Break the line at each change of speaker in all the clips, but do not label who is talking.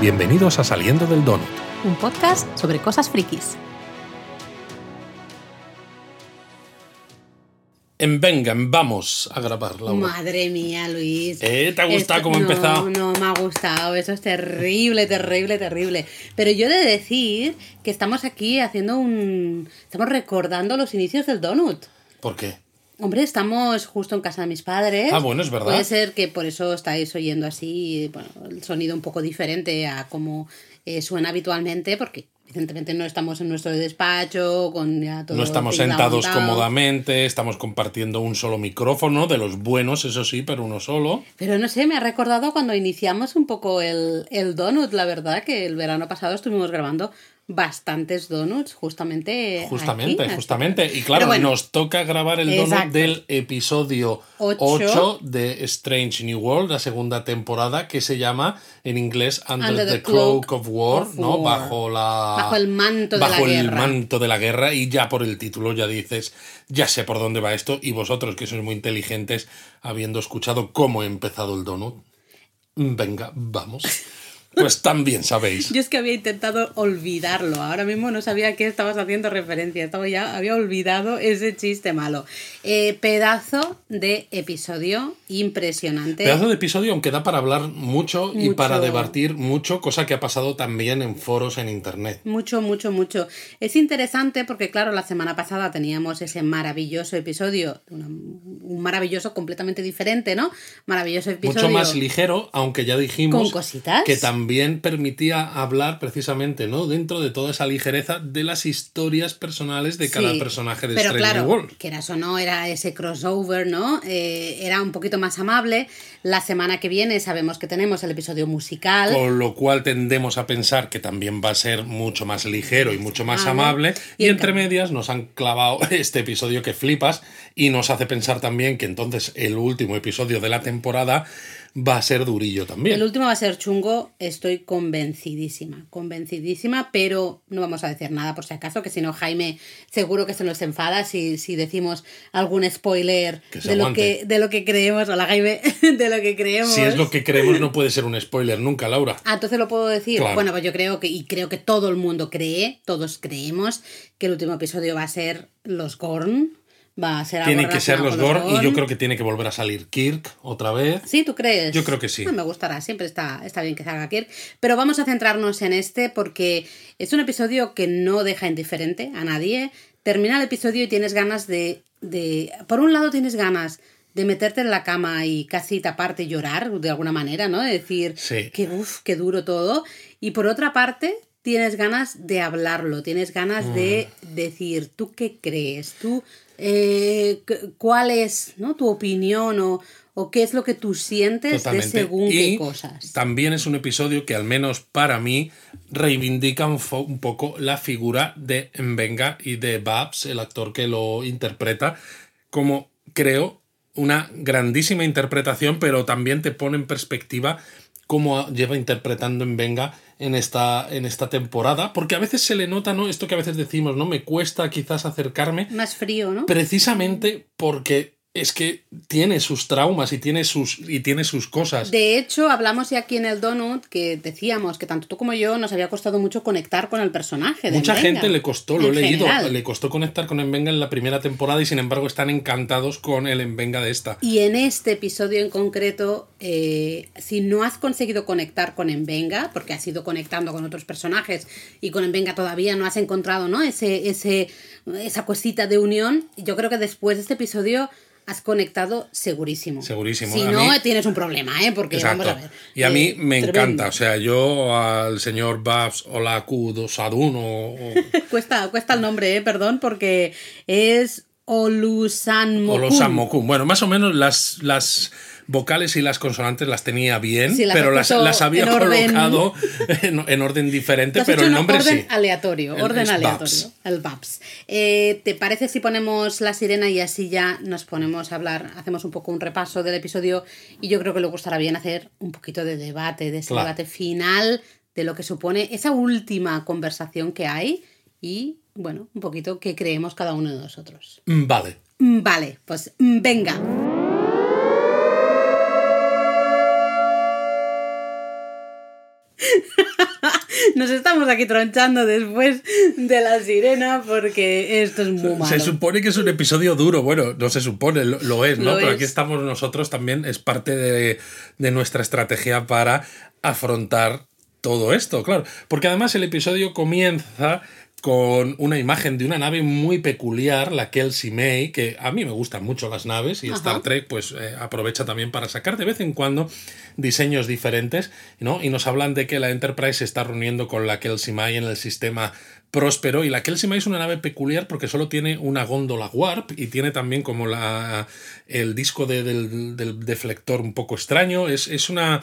Bienvenidos a Saliendo del Donut.
Un podcast sobre cosas frikis.
En vengan, vamos a grabar, Laura.
Madre mía, Luis.
¿Eh? ¿Te ha gustado cómo ha
no,
empezado?
No, me ha gustado. Eso es terrible, terrible, terrible. Pero yo he de decir que estamos aquí haciendo un... Estamos recordando los inicios del donut.
¿Por qué?
Hombre, estamos justo en casa de mis padres.
Ah, bueno, es verdad.
Puede ser que por eso estáis oyendo así, bueno, el sonido un poco diferente a como eh, suena habitualmente, porque evidentemente no estamos en nuestro despacho, con ya todo
No estamos sentados
montado.
cómodamente, estamos compartiendo un solo micrófono, de los buenos, eso sí, pero uno solo.
Pero no sé, me ha recordado cuando iniciamos un poco el, el donut, la verdad, que el verano pasado estuvimos grabando bastantes donuts, justamente.
Justamente,
aquí.
justamente. Y claro,
bueno,
nos toca grabar el donut del episodio
Ocho.
8 de Strange New World, la segunda temporada, que se llama en inglés Under,
Under
the,
the
Cloak,
Cloak
of War,
of
¿no? Bajo la.
Bajo el manto de la
bajo el
guerra.
manto de la guerra. Y ya por el título ya dices, ya sé por dónde va esto. Y vosotros, que sois muy inteligentes, habiendo escuchado cómo ha empezado el donut, venga, vamos. Pues también sabéis.
Yo es que había intentado olvidarlo. Ahora mismo no sabía a qué estabas haciendo referencia. Estaba ya, había olvidado ese chiste malo. Eh, pedazo de episodio impresionante.
Pedazo de episodio, aunque da para hablar mucho, y para debatir mucho, cosa que ha pasado también en foros en internet.
Mucho, mucho, mucho. Es interesante porque, claro, la semana pasada teníamos ese maravilloso episodio, un maravilloso completamente diferente, ¿no? Maravilloso episodio.
Mucho más ligero, aunque ya dijimos
Con cositas.
que también permitía hablar precisamente, ¿no? Dentro de toda esa ligereza de las historias personales de cada
Sí,
personaje de
Pero
Strange
claro,
World.
quieras o no, era ese crossover, ¿no? Eh, era un poquito más amable. La semana que viene sabemos que tenemos el episodio musical.
Con lo cual tendemos a pensar que también va a ser mucho más ligero y mucho más
Ah,
amable.
y
Y,
en
entre medias nos han clavado este episodio que flipas y nos hace pensar también que entonces el último episodio de la temporada va a ser durillo también.
El último va a ser chungo, estoy convencidísima, convencidísima, pero no vamos a decir nada por si acaso, que si no Jaime seguro que se nos enfada si, si decimos algún spoiler de lo que, de lo que creemos, hola Jaime, de lo que creemos.
Si es lo que creemos, no puede ser un spoiler nunca, Laura.
Ah, entonces lo puedo decir.
Claro.
Bueno, pues yo creo que, y creo que todo el mundo cree, todos creemos, que el último episodio va a ser los Gorn. Va a ser algo
Tiene que ser los
con
y yo creo que tiene que volver a salir Kirk otra vez.
Sí, ¿tú crees?
Yo creo que sí.
Me gustará, siempre está, está bien que salga Kirk. Pero vamos a centrarnos en este porque es un episodio que no deja indiferente a nadie. Termina el episodio y tienes ganas de, de... Por un lado tienes ganas de meterte en la cama y casi taparte y llorar de alguna manera, ¿no? De decir
Sí.
que uff, qué duro todo. Y por otra parte tienes ganas de hablarlo, tienes ganas de
Mm.
decir, ¿tú qué crees? ¿Tú eh, cu- cuál es ¿no? tu opinión o, o qué es lo que tú sientes
Totalmente.
de según
y
qué cosas?
también es un episodio que al menos para mí reivindica un, un poco la figura de Mbenga y de Babs, el actor que lo interpreta, como creo una grandísima interpretación, pero también te pone en perspectiva cómo lleva interpretando Mbenga en esta, en esta temporada, porque a veces se le nota, ¿no? Esto que a veces decimos, ¿no? Me cuesta quizás acercarme,
Más frío, ¿no?
precisamente porque es que tiene sus traumas y tiene sus, y tiene sus cosas.
De hecho, hablamos ya aquí en el Donut que decíamos que tanto tú como yo nos había costado mucho conectar con el personaje. De
Mucha
Mbenga,
gente le costó, lo he leído,
general.
le costó conectar con Envenga en la primera temporada y sin embargo están encantados con el Envenga de esta.
Y en este episodio en concreto, eh, si no has conseguido conectar con Envenga, porque has ido conectando con otros personajes y con Envenga todavía no has encontrado ¿no? Ese, ese, esa cosita de unión, yo creo que después de este episodio has conectado segurísimo.
Segurísimo.
Si
A
no,
mí-
tienes un problema, ¿eh? Porque
Exacto.
vamos a ver.
Y a
eh,
mí me
tremendo.
encanta, o sea, yo al señor Babs Olaku Sadun o,
Cuesta, cuesta el nombre, ¿eh? Perdón, porque es Olusan
o los Samokun. Bueno, más o menos las, las vocales y las consonantes las tenía bien,
Sí, las
pero las, las había colocado en, en orden diferente, pero el
en
nombre
orden
sí.
aleatorio,
El-
orden aleatorio.
Babs.
El Babs. Eh, ¿Te parece si ponemos la sirena y así ya nos ponemos a hablar, hacemos un poco un repaso del episodio y yo creo que le gustará bien hacer un poquito de debate, de ese
Claro.
debate final de lo que supone esa última conversación que hay y, bueno, un poquito qué creemos cada uno de nosotros.
Vale.
Vale, pues venga. Nos estamos aquí tronchando después de la sirena porque esto es muy malo.
Se supone que es un episodio duro. Bueno, no se supone, lo, lo es, ¿no?
Lo
Pero
es.
aquí estamos nosotros también, es parte de, de nuestra estrategia para afrontar todo esto, claro. Porque además el episodio comienza con una imagen de una nave muy peculiar, la Kelsey May, que a mí me gustan mucho las naves y
Ajá.
Star Trek pues eh, aprovecha también para sacar de vez en cuando diseños diferentes, ¿no? Y nos hablan de que la Enterprise se está reuniendo con la Kelsey May en el sistema próspero y la Kelsey May es una nave peculiar porque solo tiene una góndola warp y tiene también como la el disco de- del, del deflector un poco extraño, es, es una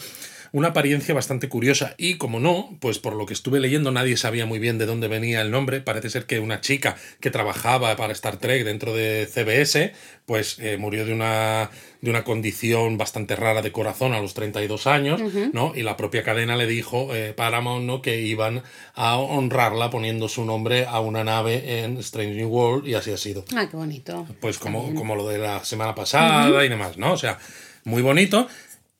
una apariencia bastante curiosa y como no, pues por lo que estuve leyendo nadie sabía muy bien de dónde venía el nombre, parece ser que una chica que trabajaba para Star Trek dentro de CBS, pues eh, murió de una, de una condición bastante rara de corazón a los 32 años, ¿no? Y la propia cadena le dijo, eh, Paramount, ¿no? Que iban a honrarla poniendo su nombre a una nave en Strange New World y así ha sido
Ah, qué bonito.
pues como, como lo de la semana pasada y demás, ¿no? O sea, muy bonito.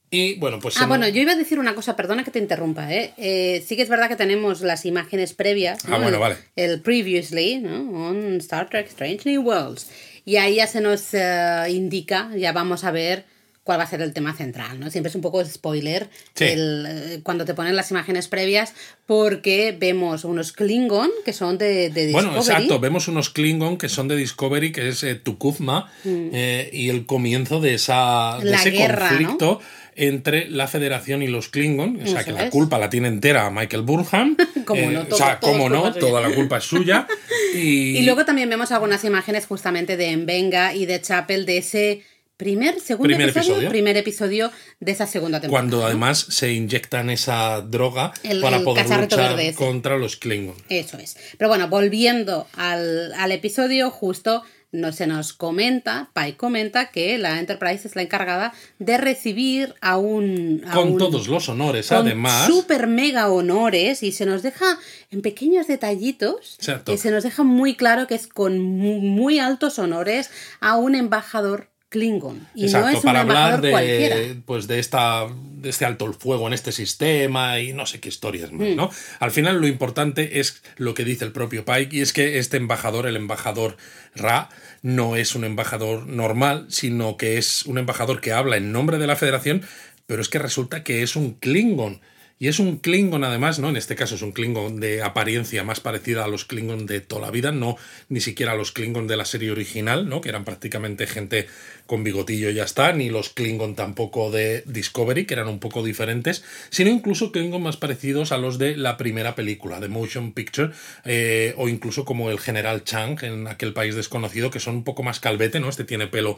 Y bueno, pues...
Ah, bueno, yo iba a decir una cosa, perdona que te interrumpa, ¿eh? Eh, sí que es verdad que tenemos las imágenes previas.
Ah,
¿no?
bueno, vale.
El previously, ¿no? On Star Trek Strange New Worlds. Y ahí ya se nos eh, indica, ya vamos a ver cuál va a ser el tema central, ¿no? Siempre es un poco spoiler
Sí.
el, eh, cuando te ponen las imágenes previas porque vemos unos Klingon que son de, de
Bueno,
Discovery.
exacto, vemos unos Klingon que son de Discovery, que es eh, Tukufma, eh, y el comienzo de, esa, de
Mm. La
ese
guerra,
conflicto entre la Federación y los Klingon. O sea, que la culpa la tiene entera Michael Burnham.
Cómo no,
o sea, cómo no, toda la culpa es suya. Y,
Y luego también vemos algunas imágenes justamente de Envenga y de Chapel de ese primer, segundo
Primer
episodio,
episodio.
primer episodio de esa segunda temporada.
cuando además se inyectan esa droga
El-
para
el
poder luchar contra los Klingon.
Eso es. Pero bueno, volviendo al, al episodio, justo no, se nos comenta, Pai comenta que la Enterprise es la encargada de recibir a un... a
Con
un-
todos los honores,
con
además.
super mega honores y se nos deja en pequeños detallitos
Exacto.
que se nos deja muy claro que es con mu- muy altos honores a un embajador Klingon y
Exacto,
no es un
para hablar
cualquiera
de, pues de, esta, de este alto el fuego en este sistema y no sé qué historias
Mm.
más, ¿no? Al final lo importante es lo que dice el propio Pike y es que este embajador, el embajador Ra, no es un embajador normal, sino que es un embajador que habla en nombre de la Federación, pero es que resulta que es un Klingon. Y es un Klingon además, ¿no? En este caso es un Klingon de apariencia más parecida a los Klingon de toda la vida, no ni siquiera a los Klingon de la serie original, ¿no? Que eran prácticamente gente con bigotillo y ya está, ni los Klingon tampoco de Discovery, que eran un poco diferentes, sino incluso Klingon más parecidos a los de la primera película, de Motion Picture, eh, o incluso como el General Chang en aquel país desconocido, que son un poco más calvete, ¿no? Este tiene pelo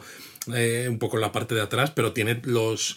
eh, un poco en la parte de atrás, pero tiene los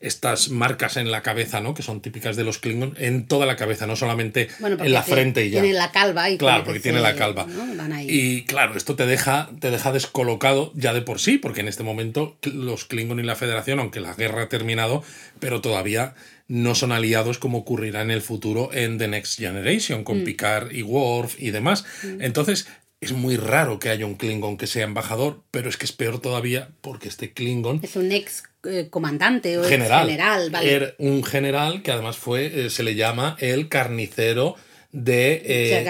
estas marcas en la cabeza, ¿no? Que son típicas de los Klingon en toda la cabeza, no solamente
Bueno,
en la
te-
frente y ya.
Tiene la calva y
Claro, porque tiene la calva.
¿no? Van ahí.
Y claro, esto te deja, te deja descolocado ya de por sí, porque en este momento los Klingon y la Federación, aunque la guerra ha terminado, pero todavía no son aliados como ocurrirá en el futuro en The Next Generation,
Mm.
con Picard y Worf y demás. Entonces, es muy raro que haya un Klingon que sea embajador, pero es que es peor todavía porque este Klingon
Es un ex eh, comandante o
general.
general, ¿vale?
Era un general que además fue, eh, se le llama el carnicero de, eh,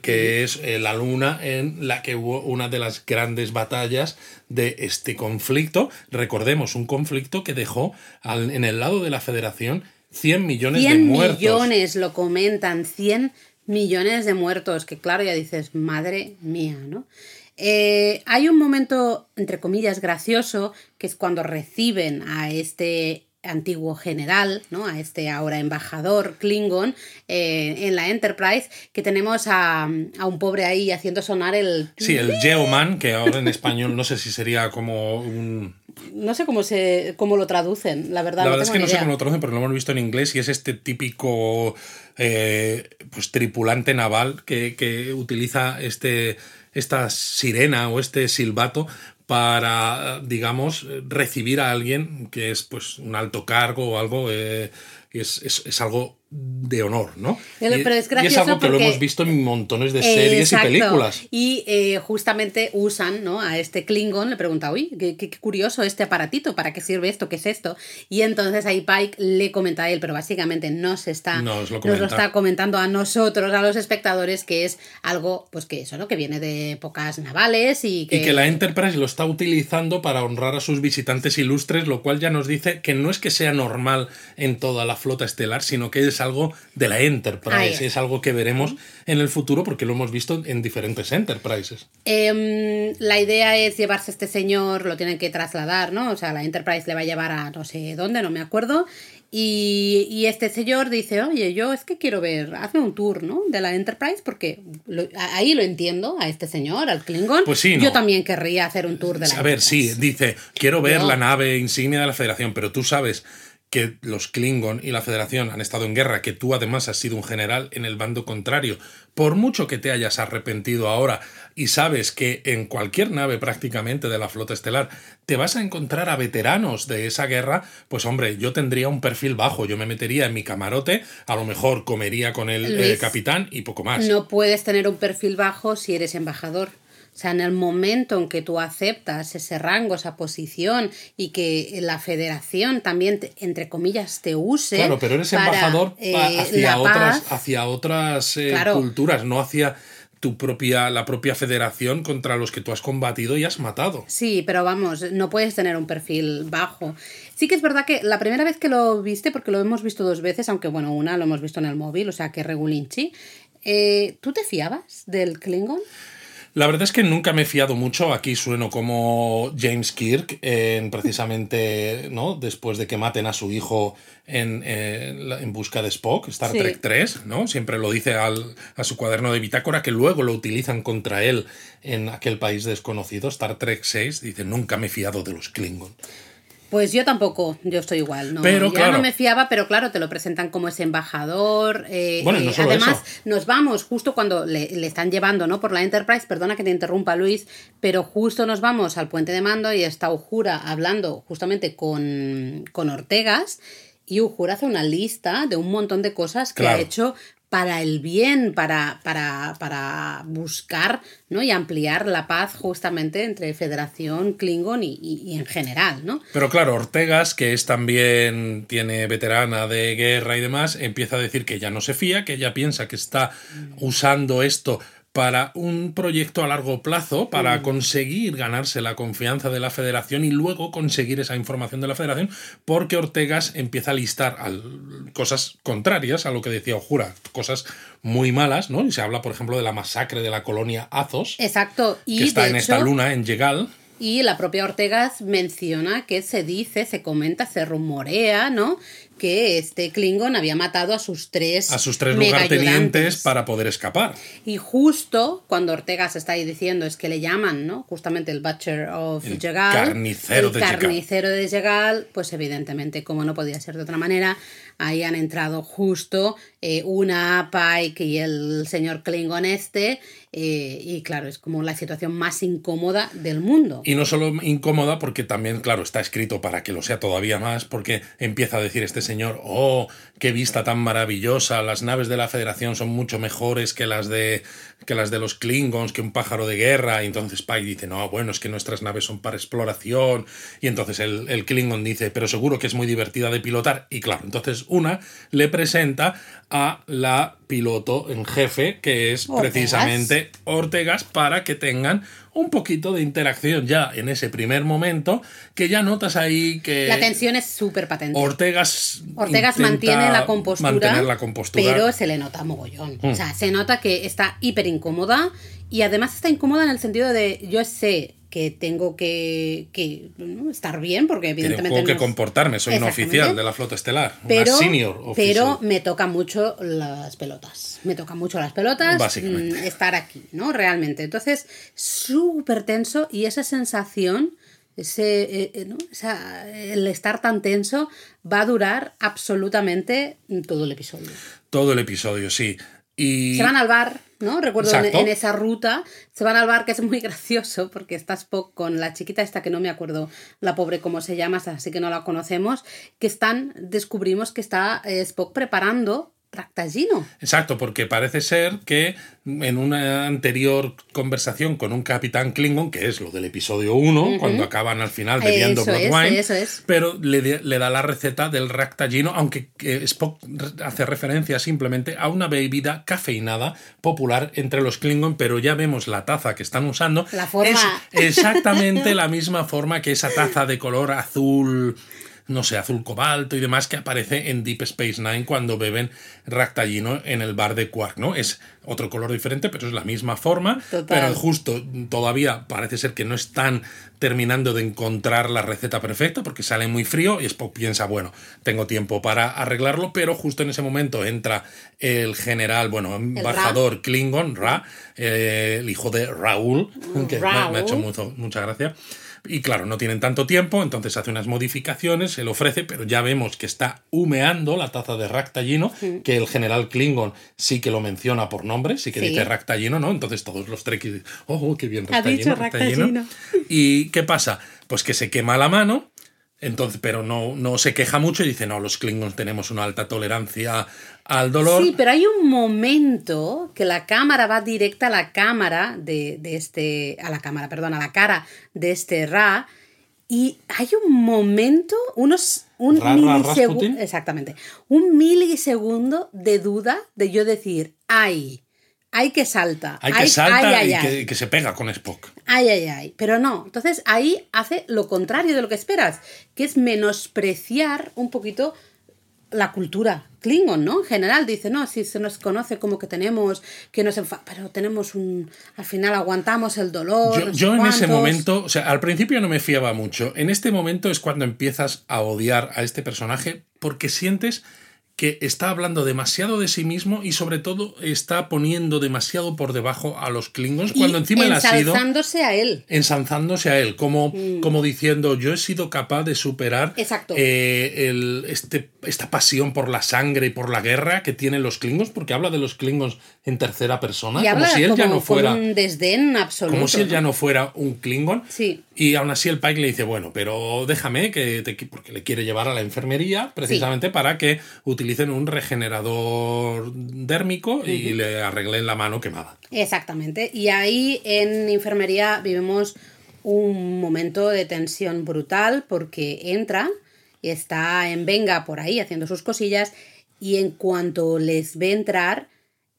que es eh, la luna en la que hubo una de las grandes batallas de este conflicto. Recordemos, un conflicto que dejó al- en el lado de la Federación 100 millones de
100
muertos.
millones lo comentan, 100 millones de muertos, que claro, ya dices, madre mía, ¿no? Eh, hay un momento, entre comillas, gracioso, que es cuando reciben a este antiguo general, ¿no? A este ahora embajador Klingon eh, en la Enterprise, que tenemos a, a un pobre ahí haciendo sonar el...
Sí, el Geoman, que ahora en español no sé si sería como un...
No sé cómo, se, cómo lo traducen, la verdad.
La
no
verdad es
tengo
que no sé cómo lo traducen, pero lo hemos visto en inglés y es este típico eh, pues tripulante naval que, que utiliza este, esta sirena o este silbato para, digamos, recibir a alguien que es pues un alto cargo o algo. eh, es, es- es algo de honor, ¿no?
Pero, es
y
gracioso
algo que lo hemos visto en montones de series
Exacto.
y películas.
Y eh, justamente usan ¿no? a este Klingon, le pregunta, uy, qué, curioso este aparatito, ¿para qué sirve esto? ¿Qué es esto? Y entonces ahí Pike le comenta a él, pero básicamente nos está,
Nos lo
nos
comenta.
está comentando a nosotros, a los espectadores, que es algo, pues que eso, ¿no? Que viene de épocas navales y que...
Y que la Enterprise lo está utilizando para honrar a sus visitantes ilustres, lo cual ya nos dice que no es que sea normal en toda la flota estelar, sino que es algo de la Enterprise,
es.
es algo que veremos en el futuro porque lo hemos visto en diferentes Enterprises.
Em, la idea es llevarse a este señor, lo tienen que trasladar, ¿no? O sea, la Enterprise le va a llevar a no sé dónde, no me acuerdo. Y, y este señor dice, oye, yo es que quiero ver, hazme un tour, ¿no? De la Enterprise, porque lo- ahí lo entiendo, a este señor, al Klingon.
Pues sí, ¿no?
Yo también querría hacer un tour de la
A ver, sí,
Enterprise.
dice, quiero ver
No.
la nave insignia de la Federación, pero tú sabes que los Klingon y la Federación han estado en guerra, que tú además has sido un general en el bando contrario. Por mucho que te hayas arrepentido ahora y sabes que en cualquier nave prácticamente de la flota estelar te vas a encontrar a veteranos de esa guerra, pues hombre, yo tendría un perfil bajo, yo me metería en mi camarote, a lo mejor comería con el eh, capitán y poco más.
No puedes tener un perfil bajo si eres embajador. O sea, en el momento en que tú aceptas ese rango, esa posición y que la federación también, te- entre comillas, te use.
Claro, pero eres
para,
embajador
eh,
hacia, otras,
paz.
hacia otras eh,
Claro.
culturas, no hacia tu propia, la propia federación contra los que tú has combatido y has matado.
Sí, pero vamos, no puedes tener un perfil bajo. Sí que es verdad que la primera vez que lo viste, porque lo hemos visto dos veces, aunque bueno, una lo hemos visto en el móvil, o sea que regulinchi, eh, ¿tú te fiabas del Klingon?
La verdad es que nunca me he fiado mucho. Aquí sueno como James Kirk, en precisamente, ¿no? Después de que maten a su hijo en, en busca de Spock, Star
Sí.
Trek 3, ¿no? Siempre lo dice al- a su cuaderno de bitácora, que luego lo utilizan contra él en aquel país desconocido, Star Trek 6. Dice, nunca me he fiado de los Klingon.
Pues yo tampoco, yo estoy igual. No,
Pero,
ya
claro.
no me fiaba, pero claro, te lo presentan como ese embajador. eh,
Bueno, y no
eh,
solo
además,
eso.
nos vamos justo cuando le, le están llevando ¿no? por la Enterprise. Perdona que te interrumpa, Luis, pero justo nos vamos al puente de mando y está Ujura hablando justamente con, con Ortegas. Y Ujura hace una lista de un montón de cosas que ha hecho para el bien, para, para, para buscar ¿no? y ampliar la paz justamente entre Federación, Klingon y, y- y en general, ¿no?
Pero claro, Ortegas, que es también, tiene veterana de guerra y demás, empieza a decir que ya no se fía, que ella piensa que está usando esto para un proyecto a largo plazo, para conseguir ganarse la confianza de la federación y luego conseguir esa información de la federación, porque Ortegas empieza a listar al- cosas contrarias a lo que decía Ojura, cosas muy malas, ¿no? Y se habla, por ejemplo, de la masacre de la colonia Azos,
Exacto. Y
que está en
hecho,
esta luna, en Yegal.
Y la propia Ortegas menciona que se dice, se comenta, se rumorea, ¿no? Que este Klingon había matado a sus tres
a sus tres lugartenientes para poder escapar.
Y justo cuando Ortegas está ahí diciendo es que le llaman, ¿no? Justamente el Butcher of
El carnicero
el
de
carnicero de Jegal, pues evidentemente, como no podía ser de otra manera, ahí han entrado justo eh, una Pike y el señor Klingon este. eh, y claro, es como la situación más incómoda del mundo.
Y no solo incómoda, porque también, claro, está escrito para que lo sea todavía más, porque empieza a decir este señor, oh, qué vista tan maravillosa, las naves de la Federación son mucho mejores que las de, que las de los Klingons, que un pájaro de guerra. Y entonces Pike dice, no, bueno, es que nuestras naves son para exploración. Y entonces el, el Klingon dice, pero seguro que es muy divertida de pilotar. Y claro, entonces una le presenta a la piloto en jefe, que es
Ortegas.
precisamente Ortegas para que tengan un poquito de interacción ya en ese primer momento, que ya notas ahí que
La tensión es súper patente.
Ortegas,
Ortegas mantiene la compostura,
mantener la compostura.
pero se le nota mogollón.
Mm.
O sea, se nota que está hiper incómoda y además está incómoda en el sentido de yo sé que tengo que, que, ¿no? estar bien porque evidentemente
tengo que comportarme, soy un oficial de la flota estelar,
pero,
una senior
pero me toca mucho las pelotas. Me toca mucho las pelotas
Básicamente.
mm, estar aquí, ¿no? Realmente. Entonces, súper tenso y esa sensación, ese, eh, eh, ¿no? Esa- el estar tan tenso va a durar absolutamente todo el episodio.
Todo el episodio, sí. Y
Se van al bar, ¿no? Recuerdo en, esa ruta, se van al bar, que es muy gracioso, porque está Spock con la chiquita esta que no me acuerdo la pobre cómo se llama, así que no la conocemos, que están, descubrimos que está eh, Spock preparando Ractagino.
Exacto, porque parece ser que en una anterior conversación con un capitán Klingon, que es lo del episodio 1, cuando acaban al final bebiendo
Eso
Blood
es,
Wine,
es.
pero le, le da la receta del Ractagino, aunque eh, Spock hace referencia simplemente a una bebida cafeinada popular entre los Klingon, pero ya vemos la taza que están usando.
La forma.
Es exactamente la misma forma que esa taza de color azul no sé, azul cobalto y demás que aparece en Deep Space Nine cuando beben Ractagino en el bar de Quark, ¿no? Es otro color diferente, pero es la misma forma.
Total.
Pero justo todavía parece ser que no están terminando de encontrar la receta perfecta porque sale muy frío y Spock piensa, bueno, tengo tiempo para arreglarlo, pero justo en ese momento entra el general, bueno, embajador Klingon, Ra, eh, el hijo de Raúl, que me, me ha hecho mucho- mucha gracia. Y claro, no tienen tanto tiempo, entonces hace unas modificaciones, se le ofrece, pero ya vemos que está humeando la taza de Ractagino, que el general Klingon sí que lo menciona por nombre, sí que
Sí.
dice Ractagino, ¿no? Entonces todos los trekkies dicen, oh, qué bien
Ha dicho
Ractagino,
Ractagino.
¿Y qué pasa? Pues que se quema la mano, entonces, pero no, no se queja mucho y dice, no, los Klingons tenemos una alta tolerancia al dolor.
Sí, pero hay un momento que la cámara va directa a la cámara de, de este. a la cámara, perdón, a la cara de este Ra. Y hay un momento, unos. Un
Ra, Ra,
milisegu-
Rasputin.
Exactamente. Un milisegundo de duda de yo decir, ay, ay que salta.
Hay que
ay,
salta
ay,
y que,
ay".
que se pega con Spock.
Ay, ay, ay. Pero no. Entonces ahí hace lo contrario de lo que esperas, que es menospreciar un poquito la cultura Klingon, ¿no? En general dice, no, si se nos conoce como que tenemos, que nos enfa pero tenemos un, al final aguantamos el dolor.
Yo,
no sé
yo en ese
cuántos".
momento, o sea, al principio no me fiaba mucho. En este momento es cuando empiezas a odiar a este personaje porque sientes que está hablando demasiado de sí mismo y sobre todo está poniendo demasiado por debajo a los Klingons cuando
Y
encima él ha sido
ensalzándose a él.
ensalzándose a él, como, como diciendo yo he sido capaz de superar
Mm. Exacto.
eh, el- este, esta pasión por la sangre y por la guerra que tienen los Klingons, porque habla de los Klingons en tercera persona,
Y
como si él
como
ya no fuera
un desdén absoluto.
como si él ya no fuera un Klingon.
Sí.
Y aún así el Pike le dice, bueno, pero déjame que te... porque le quiere llevar a la enfermería precisamente para que utilicen un regenerador dérmico y le arreglen la mano quemada.
Exactamente. Y ahí en enfermería vivimos un momento de tensión brutal porque entra y está en venga por ahí haciendo sus cosillas y en cuanto les ve entrar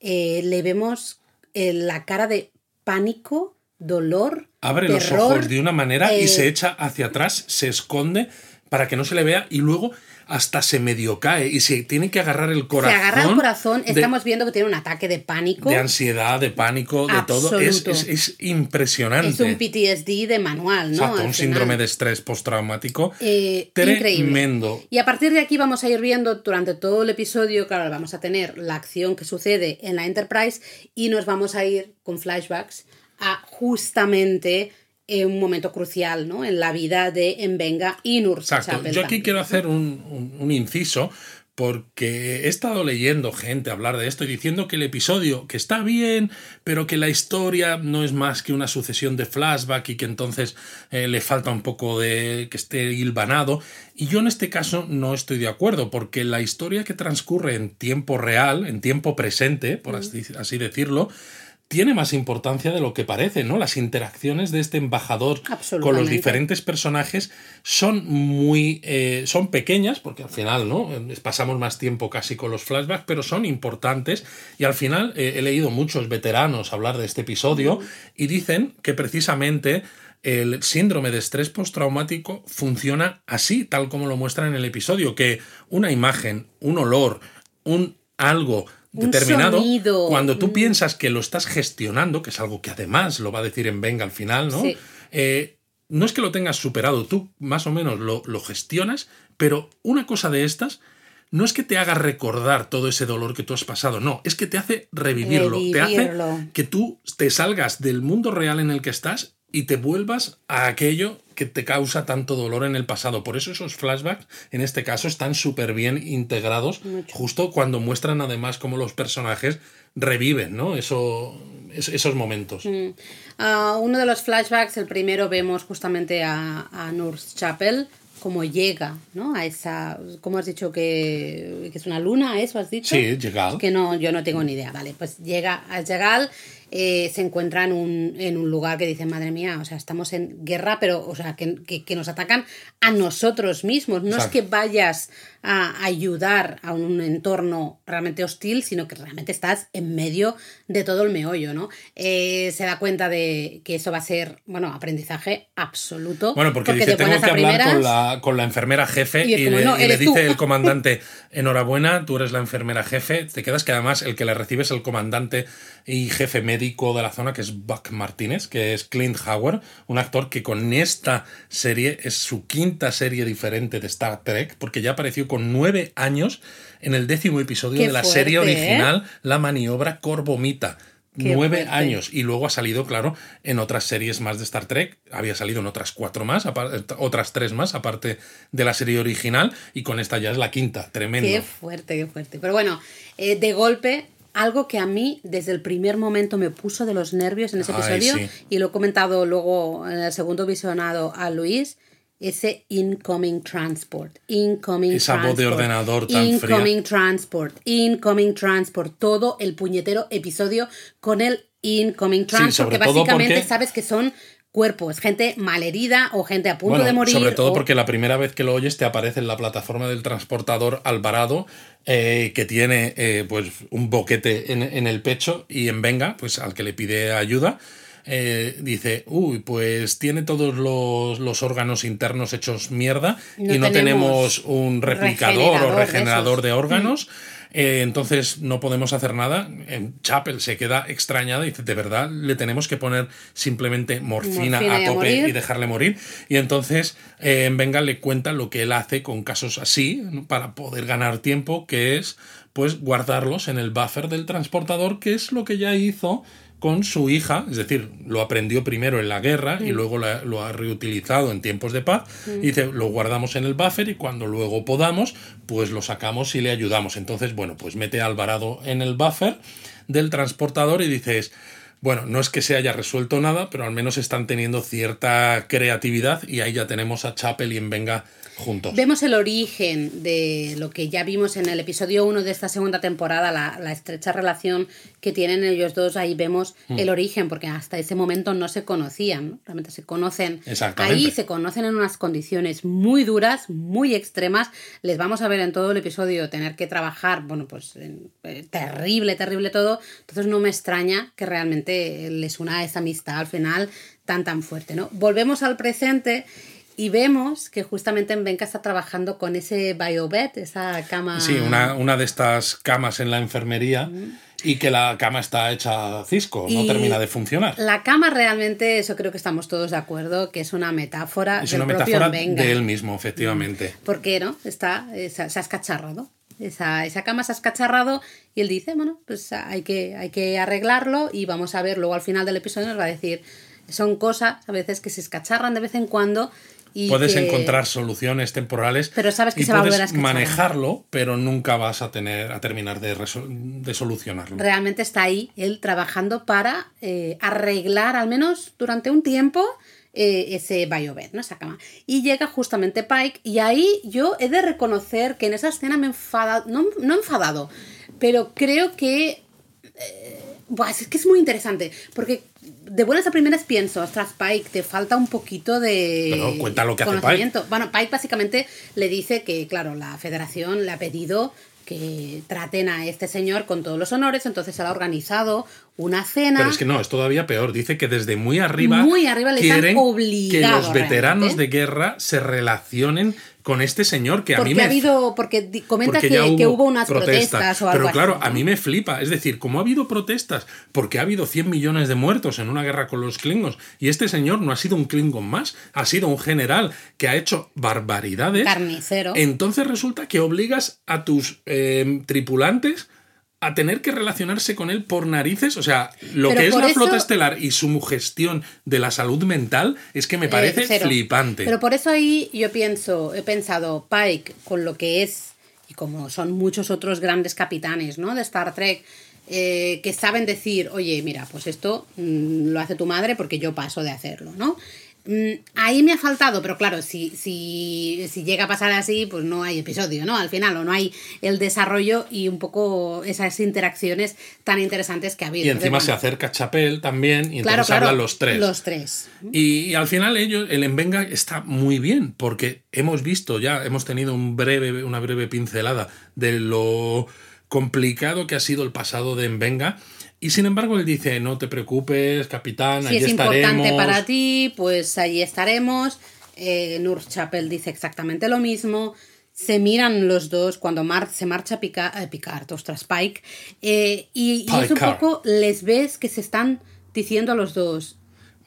eh, le vemos eh, la cara de pánico, dolor,
Abre los ojos de una manera y
eh,
se echa hacia atrás, se esconde para que no se le vea y luego hasta se medio cae y se tiene que agarrar el
Se
corazón.
agarra el corazón,
de-
estamos viendo que tiene un ataque de pánico.
de ansiedad, de pánico, de todo. Es, es, es impresionante.
es un PTSD de manual, ¿no?
Exacto, un síndrome de estrés postraumático.
Eh, increíble.
Tremendo.
Y a partir de aquí vamos a ir viendo durante todo el episodio, claro, vamos a tener la acción que sucede en la Enterprise y nos vamos a ir con flashbacks a justamente eh, un momento crucial ¿no? en la vida de Envenga y Nurse
Exacto. Yo aquí quiero hacer un, un- un inciso porque he estado leyendo gente hablar de esto y diciendo que el episodio, que está bien, pero que la historia no es más que una sucesión de flashback y que entonces eh, le falta un poco de que esté hilvanado. Y yo en este caso no estoy de acuerdo, porque la historia que transcurre en tiempo real, en tiempo presente, por así, así decirlo, tiene más importancia de lo que parece, ¿no? Las interacciones de este embajador con los diferentes personajes son muy eh, son pequeñas porque al final no Eh, pasamos más tiempo casi con los flashbacks pero son importantes. Y al final eh, he leído muchos veteranos hablar de este episodio y dicen que precisamente el síndrome de estrés postraumático funciona así tal como lo muestra en el episodio que una imagen un olor un algo determinado
sonido,
cuando tú
un-
piensas que lo estás gestionando que es algo que además lo va a decir en Venga al final no
Sí.
eh, no es que lo tengas superado, tú más o menos lo, lo gestionas, pero una cosa de estas no es que te haga recordar todo ese dolor que tú has pasado, no, es que te hace revivirlo, te hace que tú te salgas del mundo real en el que estás y te vuelvas a aquello que te causa tanto dolor en el pasado. Por eso esos flashbacks, en este caso, están súper bien integrados, justo cuando muestran además cómo los personajes reviven ¿no? Eso, es- esos momentos.
Ah, uno de los flashbacks, el primero vemos justamente a, a Nurse Chapel cómo llega, ¿no? A esa, ¿cómo has dicho que, que es una luna? ¿Eso has dicho?
Sí, Jegal.
Que no, yo no tengo ni idea, vale. Pues llega a Jegal, eh, se encuentra en un, en un lugar que dice, madre mía, o sea, estamos en guerra, pero, o sea, que, que, que nos atacan a nosotros mismos. No
Exacto.
es que vayas a ayudar a un entorno realmente hostil, sino que realmente estás en medio de todo el meollo, ¿no? Eh, se da cuenta de que eso va a ser, bueno, aprendizaje absoluto.
Bueno, porque, dice,
de
tengo que hablar con la, con la enfermera jefe
Y
y,
es como,
le,
no,
y le dice el comandante, enhorabuena, tú eres la enfermera jefe, te quedas que además el que le recibe es el comandante y jefe médico de la zona, que es Buck Martínez, que es Clint Howard, un actor que con esta serie es su quinta serie diferente de Star Trek, porque ya apareció con nueve años en el décimo episodio
Qué
de la serie
¿eh?
original, La maniobra Corbomita.
Qué
Nueve
fuerte.
años y luego ha salido, claro, en otras series más de Star Trek. Había salido en otras cuatro más, otras tres más, aparte de la serie original, y con esta ya es la quinta. Tremendo.
Qué fuerte, qué fuerte. Pero bueno, eh, de golpe, algo que a mí desde el primer momento me puso de los nervios en ese
Ay,
episodio,
sí.
y lo he comentado luego en el segundo visionado a Luis, ese incoming transport, incoming
Esa voz de ordenador tan
incoming transport, incoming transport, todo el puñetero episodio con el incoming transport,
sobre
que
todo
básicamente
porque-
sabes que son cuerpos, gente malherida o gente a punto
Bueno,
de morir.
sobre todo
o-
porque la primera vez que lo oyes te aparece en la plataforma del transportador Alvarado, eh, que tiene eh, pues un boquete en, en el pecho y en Venga, pues al que le pide ayuda. eh, dice, uy, pues tiene todos los, los órganos internos hechos mierda
No
y no
tenemos
tenemos un replicador
regenerador
o regenerador
esos".
de, órganos. Eh, entonces no podemos hacer nada. En Chapel se queda extrañada y dice, de verdad, le tenemos que poner simplemente morfina, a tope
morir".
y dejarle morir. Y entonces eh, en Venga le cuenta lo que él hace con casos así ¿no? para poder ganar tiempo, que es pues guardarlos en el buffer del transportador, que es lo que ya hizo con su hija, es decir, lo aprendió primero en la guerra y luego la- lo ha reutilizado en tiempos de paz. Y dice, lo guardamos en el buffer y cuando luego podamos, pues lo sacamos y le ayudamos. Entonces, bueno, pues mete a Alvarado en el buffer del transportador y dices, bueno, no es que se haya resuelto nada, pero al menos están teniendo cierta creatividad y ahí ya tenemos a Chapel y en Venga juntos.
Vemos el origen de lo que ya vimos en el episodio 1 de esta segunda temporada, la, la estrecha relación que tienen ellos dos. Ahí vemos
Mm.
el origen, porque hasta ese momento no se conocían, ¿no? realmente se conocen. Ahí se conocen en unas condiciones muy duras, muy extremas. Les vamos a ver en todo el episodio tener que trabajar, bueno, pues eh, terrible, terrible todo. Entonces no me extraña que realmente les una esa amistad al final tan, tan fuerte, ¿no? Volvemos al presente. Y vemos que justamente en Benka está trabajando con ese biobed, esa cama.
Sí, una, una de estas camas en la enfermería y que la cama está hecha cisco, no
Y
termina de funcionar.
La cama realmente, eso creo que estamos todos de acuerdo, que es una metáfora
Es
del
una metáfora
Benga.
de él mismo, efectivamente.
Porque, ¿no? Está, eh, se ha escacharrado. Esa, esa cama se ha escacharrado y él dice, bueno, pues hay que, hay que arreglarlo y vamos a ver, luego al final del episodio nos va a decir, son cosas a veces que se escacharran de vez en cuando y
Puedes
que-
encontrar soluciones temporales
Pero sabes que
y
se va a volver a
manejarlo, pero nunca vas a tener a terminar de, de solucionarlo.
realmente está ahí él trabajando para eh, arreglar al menos durante un tiempo eh, ese biobed, ¿no? Esa cama. Y llega justamente Pike y ahí yo he de reconocer que en esa escena me he enfadado, no, no enfadado, pero creo que... eh, es que es muy interesante, porque de buenas a primeras pienso, ostras, Pike, te falta un poquito de
Pero cuenta lo que hace
conocimiento. Bueno, Pike básicamente le dice que, claro, la federación le ha pedido que traten a este señor con todos los honores, entonces él ha organizado una cena.
Pero es que no, es todavía peor. Dice que desde muy arriba,
Muy arriba les han
quieren
obligado
que los veteranos
realmente.
de guerra se relacionen con este señor que a mí me
ha habido, porque comenta
porque
que, hubo unas protestas, o algo
Pero claro,
así,
a mí me flipa. Es decir, como ha habido protestas, porque ha habido 100 millones de muertos en una guerra con los Klingons, y este señor no ha sido un Klingon más, ha sido un general que ha hecho barbaridades.
Carnicero.
Entonces resulta que obligas a tus eh, tripulantes a tener que relacionarse con él por narices. O sea, lo
Pero
que es la
eso-
flota estelar y su gestión de la salud mental es que me
Eh,
parece flipante.
Pero por eso ahí yo pienso, he pensado, Pike, con lo que es, y como son muchos otros grandes capitanes, ¿no? De Star Trek, eh, que saben decir, oye, mira, pues esto mm, lo hace tu madre porque yo paso de hacerlo, ¿no? Mm, ahí me ha faltado, pero claro, si, si, si llega a pasar así, pues no hay episodio, ¿no? Al final, o no hay el desarrollo y un poco esas interacciones tan interesantes que ha habido.
Y encima se acerca Chapel también y entonces
claro, claro,
hablan los tres.
Los tres.
Y, y al final ellos, el Envenga está muy bien, porque hemos visto ya, hemos tenido un breve, una breve pincelada de lo complicado que ha sido el pasado de Envenga. Y sin embargo, él dice: No te preocupes, capitán,
Si
allí
es importante para ti, pues allí estaremos. Eh, Nur Chapel dice exactamente lo mismo. Se miran los dos cuando Mark se marcha a picar, eh, Picard, ostras, Pike. eh, y, y es un
Picard.
poco, les ves que se están diciendo a los dos,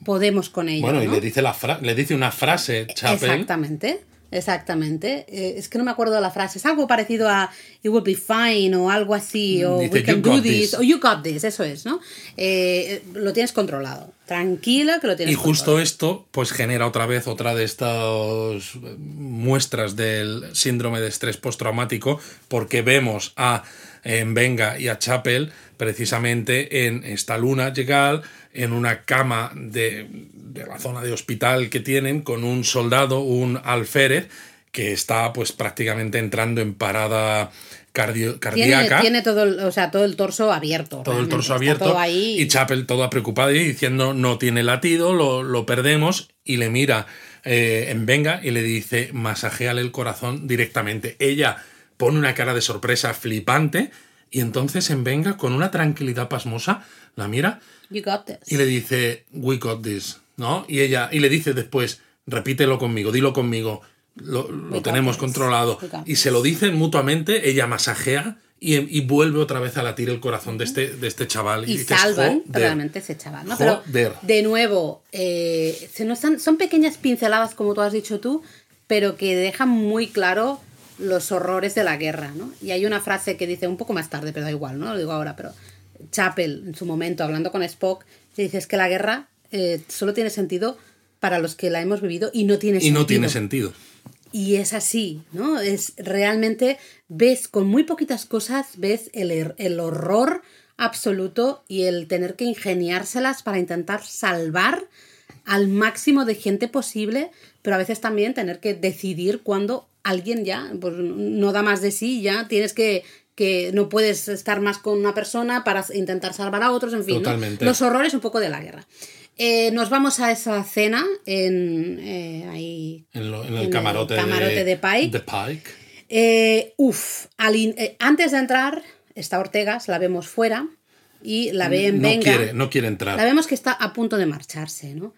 podemos con ello.
Bueno, y le dice, la le dice una frase, Chapel.
Exactamente, exactamente. Eh, es que no me acuerdo de la frase. Es algo parecido a It will be fine o algo así. O
Dice,
We can
"You
do this.
this".
O you got this. Eso es, ¿no? Eh, lo tienes controlado. Tranquila que lo tienes
Y justo
controlado.
esto, pues genera otra vez otra de estas muestras del síndrome de estrés postraumático, porque vemos a en Venga y a Chapel precisamente en esta luna llegal, en una cama de, de la zona de hospital que tienen, con un soldado, un alférez, que está pues prácticamente entrando en parada cardio-
Tiene,
cardíaca.
tiene todo, el, o sea, todo el torso abierto.
todo el torso abierto
todo ahí.
y Chapel toda preocupada y diciendo no tiene latido, lo, lo perdemos y le mira eh, en Venga y le dice masajéale el corazón directamente. Ella pone una cara de sorpresa flipante y entonces en Venga con una tranquilidad pasmosa la mira
You got this.
y le dice we got this, ¿no? Y ella y le dice después repítelo conmigo, dilo conmigo. Lo, tenemos controlado. Y se lo dicen mutuamente, ella masajea y, y vuelve otra vez a latir el corazón de este, de este chaval.
y
dices,
salvan realmente ese chaval. ¿no? Pero, de nuevo, eh, se nos han- son pequeñas pinceladas, como tú has dicho tú, pero que dejan muy claro los horrores de la guerra. ¿no? Y hay una frase que dice un poco más tarde, pero da igual, no lo digo ahora, pero Chapel, en su momento, hablando con Spock, dice es que la guerra eh, solo tiene sentido para los que la hemos vivido y no tiene
Y
sentido.
no tiene sentido.
Y es así, ¿no? Es realmente, ves con muy poquitas cosas, ves el, er- el horror absoluto y el tener que ingeniárselas para intentar salvar al máximo de gente posible, pero a veces también tener que decidir cuando alguien ya pues, no da más de sí, ya tienes que que no puedes estar más con una persona para intentar salvar a otros, en fin, los horrores un poco de la guerra. Eh, nos vamos a esa cena en eh, ahí
En, lo- en
En
el
el
camarote,
de Pike.
de Pike.
Eh, uf, al in- eh, antes de entrar, está Ortegas, la vemos fuera y la ve en
no
Venga.
quiere, no quiere entrar.
La vemos que está a punto de marcharse, ¿no?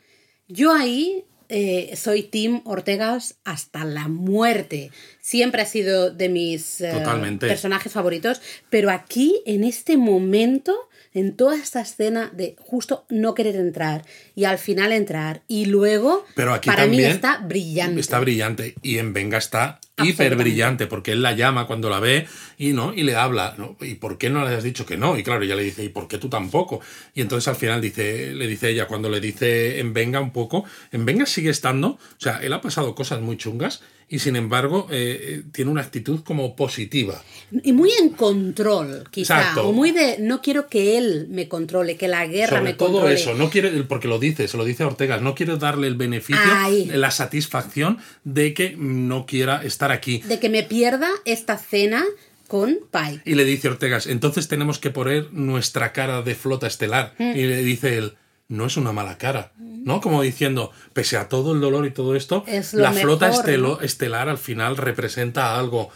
Yo ahí eh, soy Tim Ortegas hasta la muerte. Siempre ha sido de mis eh, personajes favoritos, pero aquí, en este momento, en toda esta escena de justo no querer entrar y al final entrar y luego,
Pero aquí
para mí está brillante.
Está brillante. Y en Venga está hiper brillante, porque él la llama cuando la ve y no y le habla. ¿no? ¿Y por qué no le has dicho que no? Y claro, ella le dice, ¿y por qué tú tampoco? Y entonces al final dice, le dice ella, cuando le dice en Venga un poco, en Venga sigue estando, o sea, él ha pasado cosas muy chungas y sin embargo eh, eh, tiene una actitud como positiva.
Y muy en control, quizá.
Exacto.
O muy de no quiero que él me controle, que la guerra
Sobre
me
todo
controle.
eso, no quiere, porque lo dice, se lo dice a Ortega, no quiere darle el beneficio,
Ay.
la satisfacción de que no quiera estar aquí.
De que me pierda esta cena con Pike.
Y le dice Ortegas, entonces tenemos que poner nuestra cara de flota estelar.
Mm.
Y le dice él, no es una mala cara. ¿No? Como diciendo, pese a todo el dolor y todo esto,
Es
la flota estelo- estelar al final representa algo,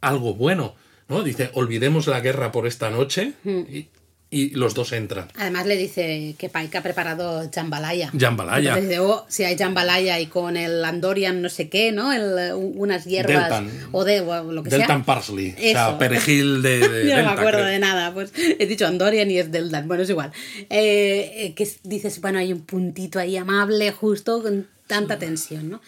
algo bueno. ¿no? Dice, olvidemos la guerra por esta noche
Mm.
y, y los dos entran.
Además le dice que Pike ha preparado jambalaya.
Jambalaya.
Dice, oh, si hay jambalaya y con el Andorian no sé qué, ¿no? El, unas hierbas
Deltan.
o de o lo que
Deltan
sea.
Parsley. O
Eso.
sea, perejil de, de
Yo no me
Delta,
acuerdo
creo.
de nada, pues he dicho Andorian y es Deltan, bueno, es igual. Eh, eh, que es- dices, bueno, hay un puntito ahí amable, justo, con tanta tensión, ¿no?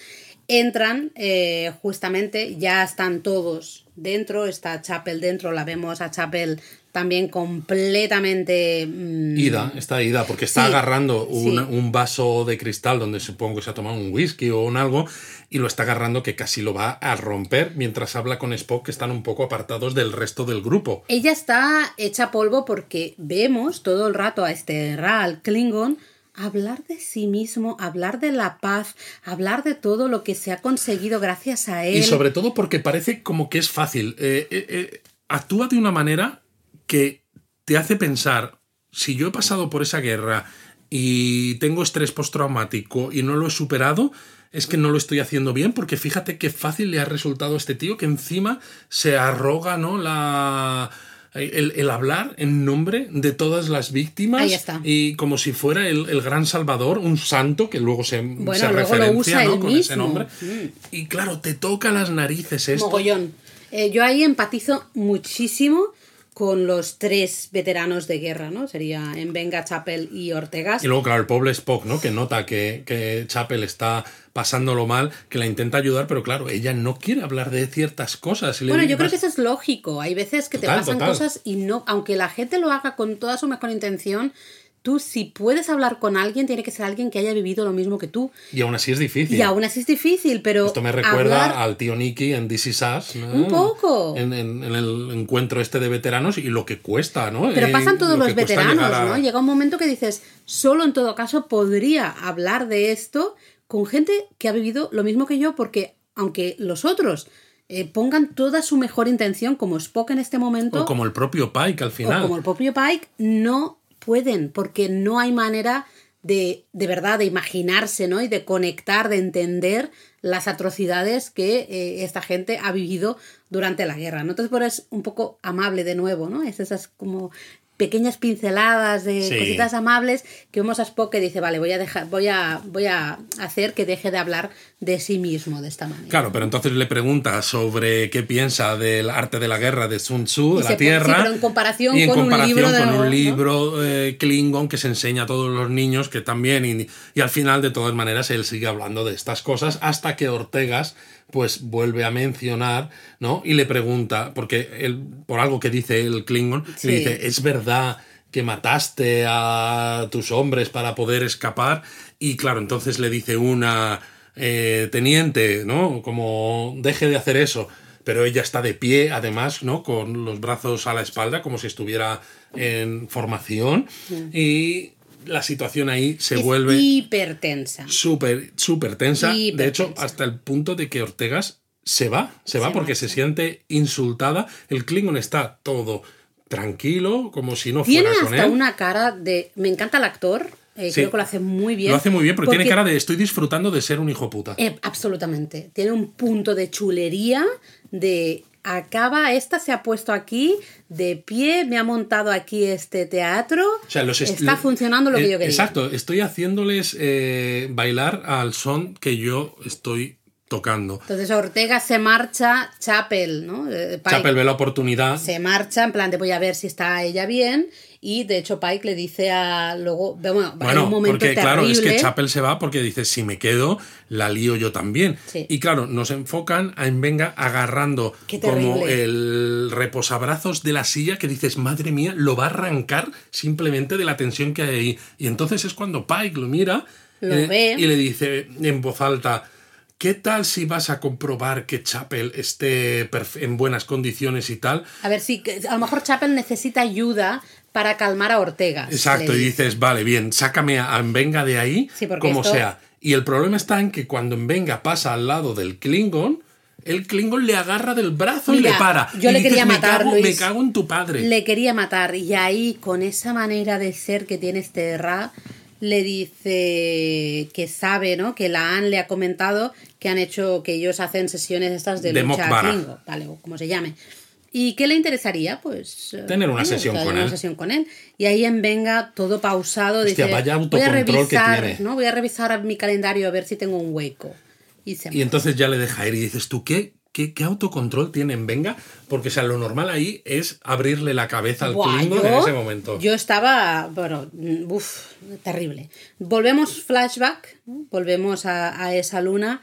Entran, eh, justamente, ya están todos dentro, está Chapel dentro, la vemos a Chapel también completamente... mm,
Ida, está ida, porque está
Sí,
agarrando un,
sí.
un vaso de cristal donde supongo que se ha tomado un whisky o un algo y lo está agarrando que casi lo va a romper mientras habla con Spock que están un poco apartados del resto del grupo.
Ella está hecha polvo porque vemos todo el rato a este Ral Klingon hablar de sí mismo, hablar de la paz, hablar de todo lo que se ha conseguido gracias a él.
Y sobre todo porque parece como que es fácil. Eh, eh, eh, actúa de una manera que te hace pensar, si yo he pasado por esa guerra y tengo estrés postraumático y no lo he superado, es que no lo estoy haciendo bien, porque fíjate qué fácil le ha resultado a este tío que encima se arroga, ¿no? La. El, hablar en nombre de todas las víctimas
Ahí está.
y como si fuera el, gran salvador, un santo que luego se,
Bueno,
se
luego lo
referencia con ese nombre.
Mm.
Y claro, te toca las narices esto.
Mogollón. Eh, yo ahí empatizo muchísimo con los tres veteranos de guerra, ¿no? Sería en Venga, Chapel y Ortegas.
Y luego, claro, el pobre Spock, ¿no? Que nota que, que Chapel está pasándolo mal, que la intenta ayudar, pero claro, ella no quiere hablar de ciertas cosas. Y
Bueno, yo creo que
"Vas-
eso es lógico. Hay veces que te pasan
total.
cosas y no, aunque la gente lo haga con toda su mejor intención, tú si puedes hablar con alguien, tiene que ser alguien que haya vivido lo mismo que tú.
Y aún así es difícil.
Y aún así es difícil, pero
Esto me recuerda
hablar-
al tío Nicky en Is Us, ¿no?
Un poco.
En, en- en el encuentro este de veteranos y lo que cuesta, ¿no?
Pero
Eh,
pasan todos
lo
los veteranos,
a-
¿no? Llega un momento que dices, solo en todo caso podría hablar de esto con gente que ha vivido lo mismo que yo, porque aunque los otros eh, pongan toda su mejor intención, como Spock en este momento,
O como el propio Pike al
o
final.
como el propio Pike, no pueden, porque no hay manera de, de verdad, de imaginarse, ¿no? Y de conectar, de entender las atrocidades que eh, esta gente ha vivido durante la guerra, ¿no? Entonces, por es un poco amable de nuevo, ¿no? Es esas como pequeñas pinceladas de
Sí.
cositas amables que vemos a Spock que dice, vale, voy a dejar, voy a, voy a hacer que deje de hablar de sí mismo de esta manera.
Claro, pero entonces le pregunta sobre qué piensa del arte de la guerra de Sun Tzu, de la Tierra.
sí, pero en comparación
y en
con un libro
con un
¿no?
libro eh, Klingon que se enseña a todos los niños, que también. Y, y al final, de todas maneras, él sigue hablando de estas cosas hasta que Ortegas pues vuelve a mencionar, ¿no? Y le pregunta, porque él, por algo que dice el Klingon,
Sí.
le dice, ¿es verdad que mataste a tus hombres para poder escapar? Y claro, entonces le dice una eh, teniente, ¿no? Como deje de hacer eso. Pero ella está de pie, además, ¿no? Con los brazos a la espalda, como si estuviera en formación. Y la situación ahí se
Es
vuelve
hipertensa.
súper, súper tensa.
Hiper
De hecho,
tensa.
hasta el punto de que Ortegas se va, se va porque se siente insultada. El Klingon está todo tranquilo, como si no
Tiene
fuera con
hasta
él.
una cara de. Me encanta el actor. eh,
Sí.
Creo que lo hace muy bien.
Lo hace muy bien, porque, tiene cara de estoy disfrutando de ser un hijo puta.
eh, absolutamente. Tiene un punto de chulería, de. Acaba, esta se ha puesto aquí de pie, me ha montado aquí este teatro.
O sea, los est-
está funcionando lo que
eh,
yo quería.
Exacto, estoy haciéndoles eh, bailar al son que yo estoy tocando.
Entonces Ortega se marcha, Chapel, ¿no? Eh,
Chapel ve la oportunidad.
se marcha en plan de voy a ver si está ella bien y de hecho Pike le dice a luego bueno, hay
Bueno,
un momento
porque claro, es que. Chapel se va porque dice, si me quedo, la lío yo también.
Sí.
Y claro, nos enfocan a Venga agarrando como el reposabrazos de la silla que dices, madre mía, lo va a arrancar simplemente de la tensión que hay ahí. Y entonces es cuando Pike lo mira
Lo
eh,
ve.
y le dice en voz alta, ¿qué tal si vas a comprobar que Chapel esté en buenas condiciones y tal?
A ver si que- a lo mejor Chapel necesita ayuda para calmar a Ortega.
Exacto, y
dice.
dices, vale, bien, sácame a Venga de ahí,
Sí,
como
esto-
sea. Y el problema está en que cuando Venga pasa al lado del Klingon, el Klingon le agarra del brazo y le para.
yo
Y
le
dices,
quería
"Me
matar,
cago- Me
Luis.
cago en tu padre.
Le quería matar y ahí con esa manera de ser que tiene este Ra le dice que sabe, ¿no? Que la Han le ha comentado que han hecho que ellos hacen sesiones estas de,
De
lucha. Klingon, vale, o como se llame. ¿Y qué le interesaría? Pues eh,
Tener una sesión con
una
él.
sesión con él. Y ahí en Venga, todo pausado,
Hostia,
dice,
vaya
voy a
autocontrol que
revisar,
tiene".
¿no? Voy a revisar mi calendario a ver si tengo un hueco. Y se
Y entonces ya le deja ir y dices, ¿tú qué, qué, qué autocontrol tiene en Venga? Porque o sea, lo normal ahí es abrirle la cabeza al Klingon en ese momento.
Yo estaba, bueno, uff, terrible. Volvemos flashback, volvemos a, a esa luna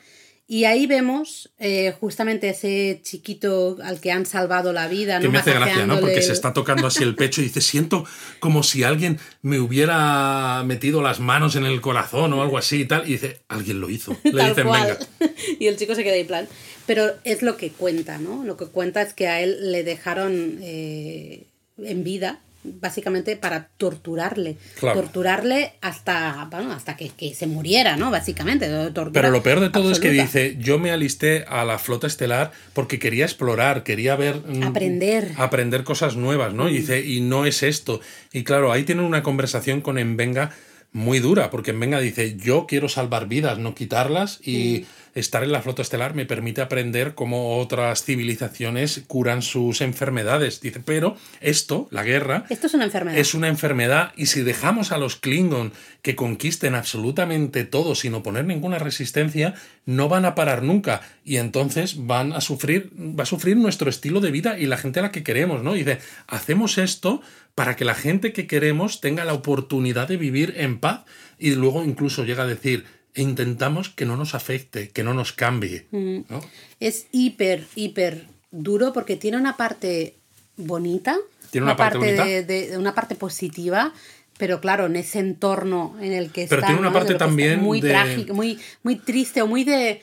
y ahí vemos eh, justamente ese chiquito al que han salvado la vida.
que
¿no?
me hace gracia, ¿no? Porque se está tocando así el pecho y dice, siento como si alguien me hubiera metido las manos en el corazón o algo así y tal. Y dice, alguien lo hizo. Le dicen,
cual.
venga.
y el chico se queda en plan. Pero es lo que cuenta, ¿no? Lo que cuenta es que a él le dejaron eh, en vida básicamente para torturarle.
Claro.
Torturarle hasta, bueno, hasta que, que se muriera, ¿no? Básicamente.
Pero lo peor de todo es que dice, yo me alisté a la flota estelar porque quería explorar, quería ver... mm,
Aprender.
Aprender cosas nuevas, ¿no? Y dice, y no es esto. Y claro, ahí tienen una conversación con Envenga muy dura, porque Envenga dice, yo quiero salvar vidas, no quitarlas, y estar en la flota estelar me permite aprender cómo otras civilizaciones curan sus enfermedades. Dice, pero esto, la guerra,
Esto es una enfermedad.
es una enfermedad y si dejamos a los Klingon que conquisten absolutamente todo sin oponer ninguna resistencia, no van a parar nunca y entonces van a sufrir, va a sufrir nuestro estilo de vida y la gente a la que queremos, ¿no? Y dice, hacemos esto para que la gente que queremos tenga la oportunidad de vivir en paz y luego incluso llega a decir, "E intentamos que no nos afecte, que no nos cambie, ¿no?
Es hiper, hiper duro porque tiene una parte bonita.
Tiene una parte bonita.
De, de- una parte positiva. Pero claro, en ese entorno en el que
Pero
está,
tiene una
¿no?
parte también
muy
de-
trágico, muy, muy triste o muy de,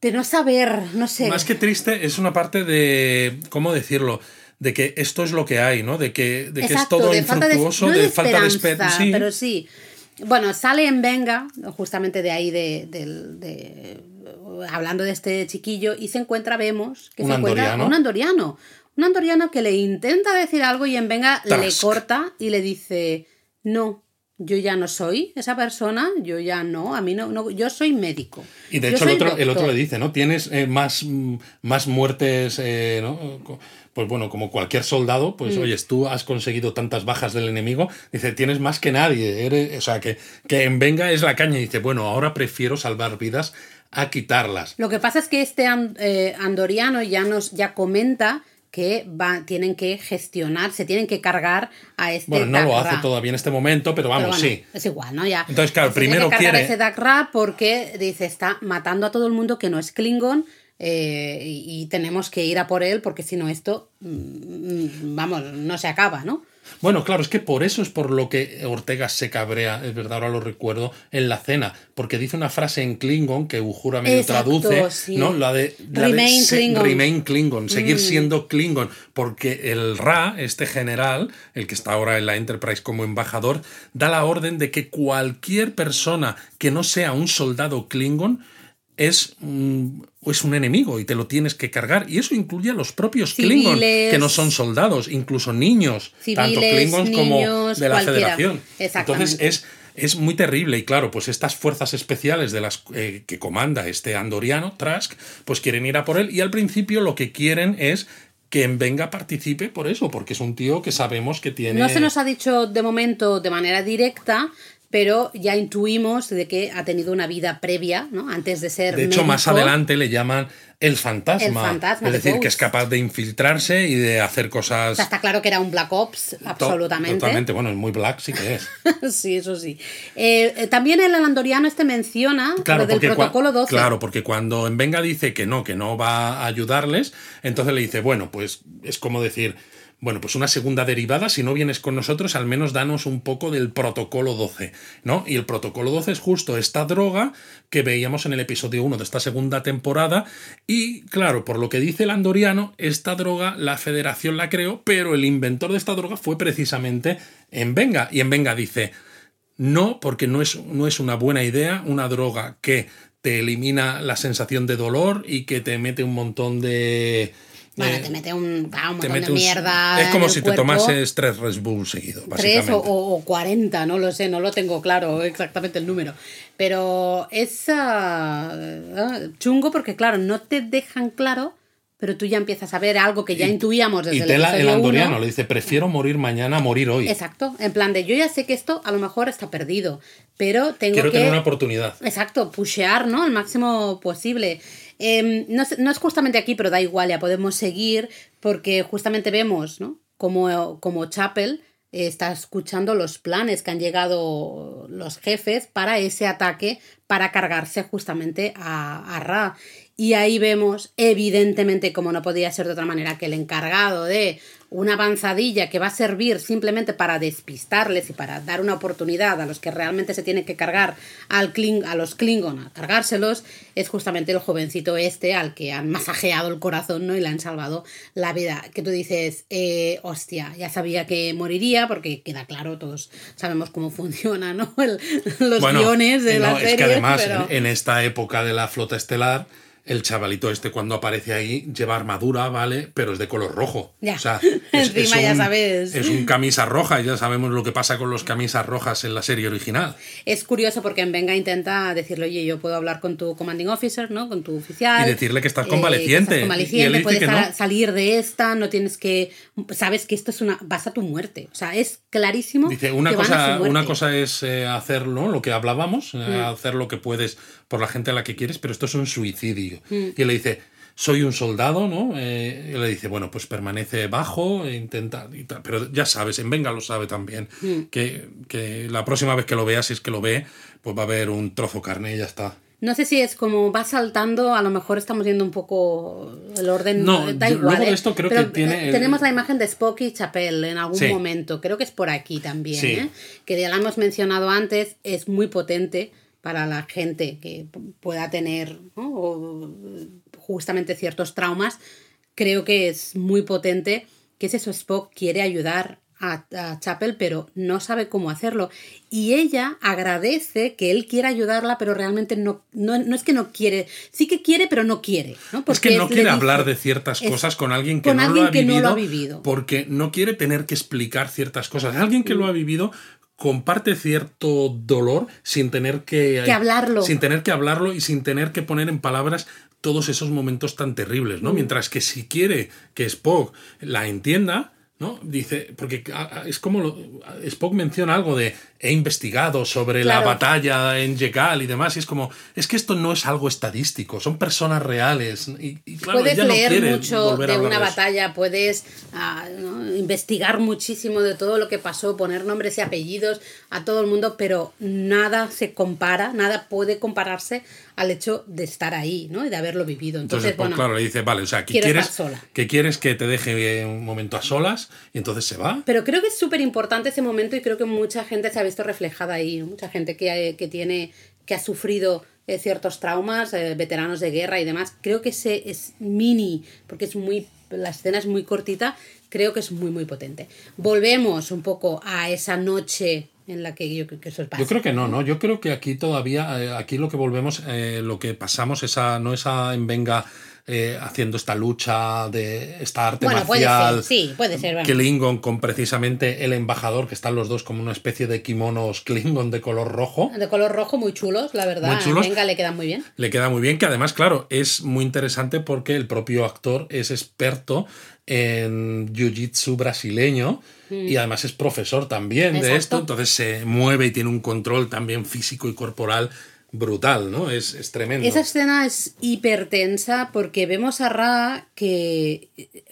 de no saber, no sé.
Más que triste, es una parte de, ¿cómo decirlo? De que esto es lo que hay, ¿no? De que, de que es todo
de falta de,
infructuoso,
no
de,
de
falta de
esperanza.
Sí.
pero sí. Bueno, sale en Venga, justamente de ahí, de, del- de- hablando de este chiquillo, y se encuentra, vemos, que
Un
se encuentra un andoriano. Un andoriano que le intenta decir algo y en Venga le corta y le dice, no, yo ya no soy esa persona, yo ya no, a mí no, no yo soy médico.
Y de hecho el otro, el otro
doctor".
le dice, ¿no? Tienes eh, más, más muertes, eh, ¿no? Pues bueno, como cualquier soldado, pues
Mm.
oyes, tú has conseguido tantas bajas del enemigo, dice, tienes más que nadie, eres, o sea, que, que en venga es la caña, y dice, bueno, ahora prefiero salvar vidas a quitarlas.
Lo que pasa es que este eh, andoriano ya nos ya comenta que va, tienen que gestionar, se tienen que cargar a este
Bueno, no lo hace todavía en este momento, pero
Pero
vamos,
bueno,
sí.
Es igual, ¿no? Ya.
Entonces, claro,
Se tiene
primero
que cargar
quiere-
ese Dagra porque dice está matando a todo el mundo que no es Klingon. Eh, y, y tenemos que ir a por él porque si no esto, mm, vamos, no se acaba, ¿no?
Bueno, claro, es que por eso es por lo que Ortega se cabrea, es verdad, ahora lo recuerdo, en la cena, porque dice una frase en Klingon que Uhura medio
Exacto,
traduce,
sí.
¿no? La de, la de
Remain
se-
Klingon. Mm.
remain Klingon, seguir siendo Klingon, porque el Ra, este general, el que está ahora en la Enterprise como embajador, da la orden de que cualquier persona que no sea un soldado Klingon es, es un enemigo y te lo tienes que cargar. Y eso incluye a los propios Klingon,
Civiles.
que no son soldados, incluso niños, tanto Klingons como de la
cualquiera.
Federación. Entonces es, es muy terrible. Y claro, pues estas fuerzas especiales de las eh, que comanda este andoriano, Trask, pues quieren ir a por él. Y al principio lo que quieren es que en Venga participe por eso, porque es un tío que sabemos que tiene.
No se nos ha dicho de momento de manera directa, pero ya intuimos de que ha tenido una vida previa, ¿no? Antes de ser
De hecho, más adelante le llaman el fantasma.
El fantasma
es
de
decir, que es capaz de infiltrarse y de hacer cosas.
O sea, está claro que era un Black Ops, absolutamente.
Totalmente, bueno, es muy black, sí que es.
sí, eso sí. Eh, eh, también el andoriano este menciona
Claro,
lo del protocolo 12.
claro, porque cuando en Venga dice que no, que no va a ayudarles, entonces le dice, bueno, pues es como decir, bueno, pues una segunda derivada, si no vienes con nosotros, al menos danos un poco del protocolo 12, ¿no? Y el protocolo 12 es justo esta droga que veíamos en el episodio 1 de esta segunda temporada y claro, por lo que dice el andoriano, esta droga la federación la creó, pero el inventor de esta droga fue precisamente en Venga y en Venga dice, no, porque no es, no es una buena idea una droga que te elimina la sensación de dolor y que te mete un montón de...
Bueno,
eh,
te mete un, ah, un
te
montón
mete
de
un-
mierda.
Es como
el
si te tomases tres Red Bull seguido,
Tres o, 40, no lo sé, no lo tengo claro exactamente el número. Pero es ah, ah, chungo porque, claro, no te dejan claro, pero tú ya empiezas a ver algo que ya intuíamos desde
Y
el
Tela, el andoriano,
uno.
le dice, prefiero morir mañana a morir hoy.
Exacto, en plan de yo ya sé que esto a lo mejor está perdido, pero tengo
Quiero
que...
tener una oportunidad.
Exacto, pushear, ¿no? Al máximo posible. Eh, no, es, no es justamente aquí, pero da igual, ya podemos seguir, porque justamente vemos, ¿no? Como, como Chapel está escuchando los planes que han llegado los jefes para ese ataque, para cargarse justamente a, a Ra. Y ahí vemos, evidentemente, como no podía ser de otra manera, que el encargado de una avanzadilla que va a servir simplemente para despistarles y para dar una oportunidad a los que realmente se tienen que cargar al Kling, a los Klingon, a cargárselos, es justamente el jovencito este al que han masajeado el corazón ¿no? y le han salvado la vida. Que tú dices, eh, hostia, ya sabía que moriría porque queda claro, todos sabemos cómo funciona ¿no? los guiones de la serie. Es que
además en esta época de la flota estelar el chavalito este cuando aparece ahí lleva armadura, ¿vale? Pero es de color rojo. Ya. O sea, es, Encima un, ya sabes. Es un camisa roja y ya sabemos lo que pasa con los camisas rojas en la serie original.
Es curioso porque en Venga intenta decirle, oye, yo puedo hablar con tu commanding officer, ¿no? Con tu oficial.
Y decirle que estás convaleciente. Eh, convaleciente,
puedes salir de esta, no tienes que... Sabes que esto es una... vas a tu muerte. O sea, es clarísimo.
Dice, una, cosa, una cosa es eh, hacerlo, lo que hablábamos, eh, mm. hacer lo que puedes por la gente a la que quieres, pero esto es un suicidio. Mm. Y él le dice, soy un soldado, ¿no? Eh, y le dice, bueno, pues permanece bajo, e intenta, pero ya sabes, en Venga lo sabe también, mm. que, que, la próxima vez que lo vea, si es que lo ve, pues va a haber un trozo carne y ya está.
No sé si es como va saltando, a lo mejor estamos viendo un poco el orden. No, da igual. ¿eh? esto creo que tiene. Tenemos la imagen de Spock y Chapel en algún momento. Creo que es por aquí también. ¿eh? Que ya la hemos mencionado antes, es muy potente para la gente que pueda tener justamente ciertos traumas, creo que es muy potente que es eso, Spock quiere ayudar a, Chapel, pero no sabe cómo hacerlo. Y ella agradece que él quiera ayudarla, pero realmente no, no, es que no quiere, sí que quiere, pero no quiere. ¿no?
es que no quiere hablar de ciertas cosas con alguien que, no, lo ha vivido, no, lo ha vivido, porque no quiere tener que explicar ciertas cosas. Alguien que lo ha vivido comparte cierto dolor sin tener que,
hablarlo.
Sin tener que hablarlo y sin tener que poner en palabras todos esos momentos tan terribles, ¿no? Mm. Mientras que si quiere que Spock la entienda, ¿no? Dice, porque es como lo, Spock menciona algo de he investigado sobre la batalla en Yegal y demás, y es como, es que esto no es algo estadístico, son personas reales. Y, claro,
puedes leer mucho de una batalla, puedes ah, investigar muchísimo de todo lo que pasó, poner nombres y apellidos a todo el mundo, pero nada se compara, nada puede compararse al hecho de estar ahí, ¿no? Y de haberlo vivido. Entonces,
pues, claro, le dice, vale, o sea, que quieres, que quieres que te deje un momento a solas y entonces se va.
Pero creo que es súper importante ese momento y creo que mucha gente se visto reflejada ahí, mucha gente que, que tiene, que ha sufrido eh, ciertos traumas, eh, veteranos de guerra y demás. Creo que ese es mini, porque es muy, la escena es muy cortita, creo que es muy, muy potente. Volvemos un poco a esa noche en la que yo creo que eso es
Yo creo que no, ¿no? Yo creo que aquí todavía, eh, aquí lo que volvemos, eh, lo que pasamos, esa, no esa en venga eh, haciendo esta lucha de esta arte bueno, marcial.
Puede ser, sí, puede ser.
Klingon con precisamente el embajador, que están los dos como una especie de kimonos Klingon de color rojo.
De color rojo, muy chulos, la verdad. Muy chulos. Venga, le queda muy bien.
Le queda muy bien, que además, claro, es muy interesante porque el propio actor es experto en jiu-jitsu brasileño y mm. además es profesor también de esto, entonces se mueve y tiene un control también físico y corporal brutal, ¿no? Es, es tremendo.
Esa escena es hipertensa porque vemos a Ra que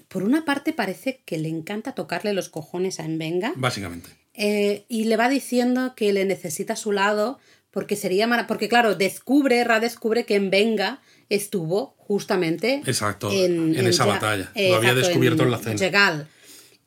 por una parte parece que le encanta tocarle los cojones a Envenga.
Básicamente.
Eh, y le va diciendo que le necesita a su lado porque sería porque claro, descubre, Ra descubre que Envenga estuvo justamente
Exacto, en, esa batalla. Lo había descubierto en, la cena.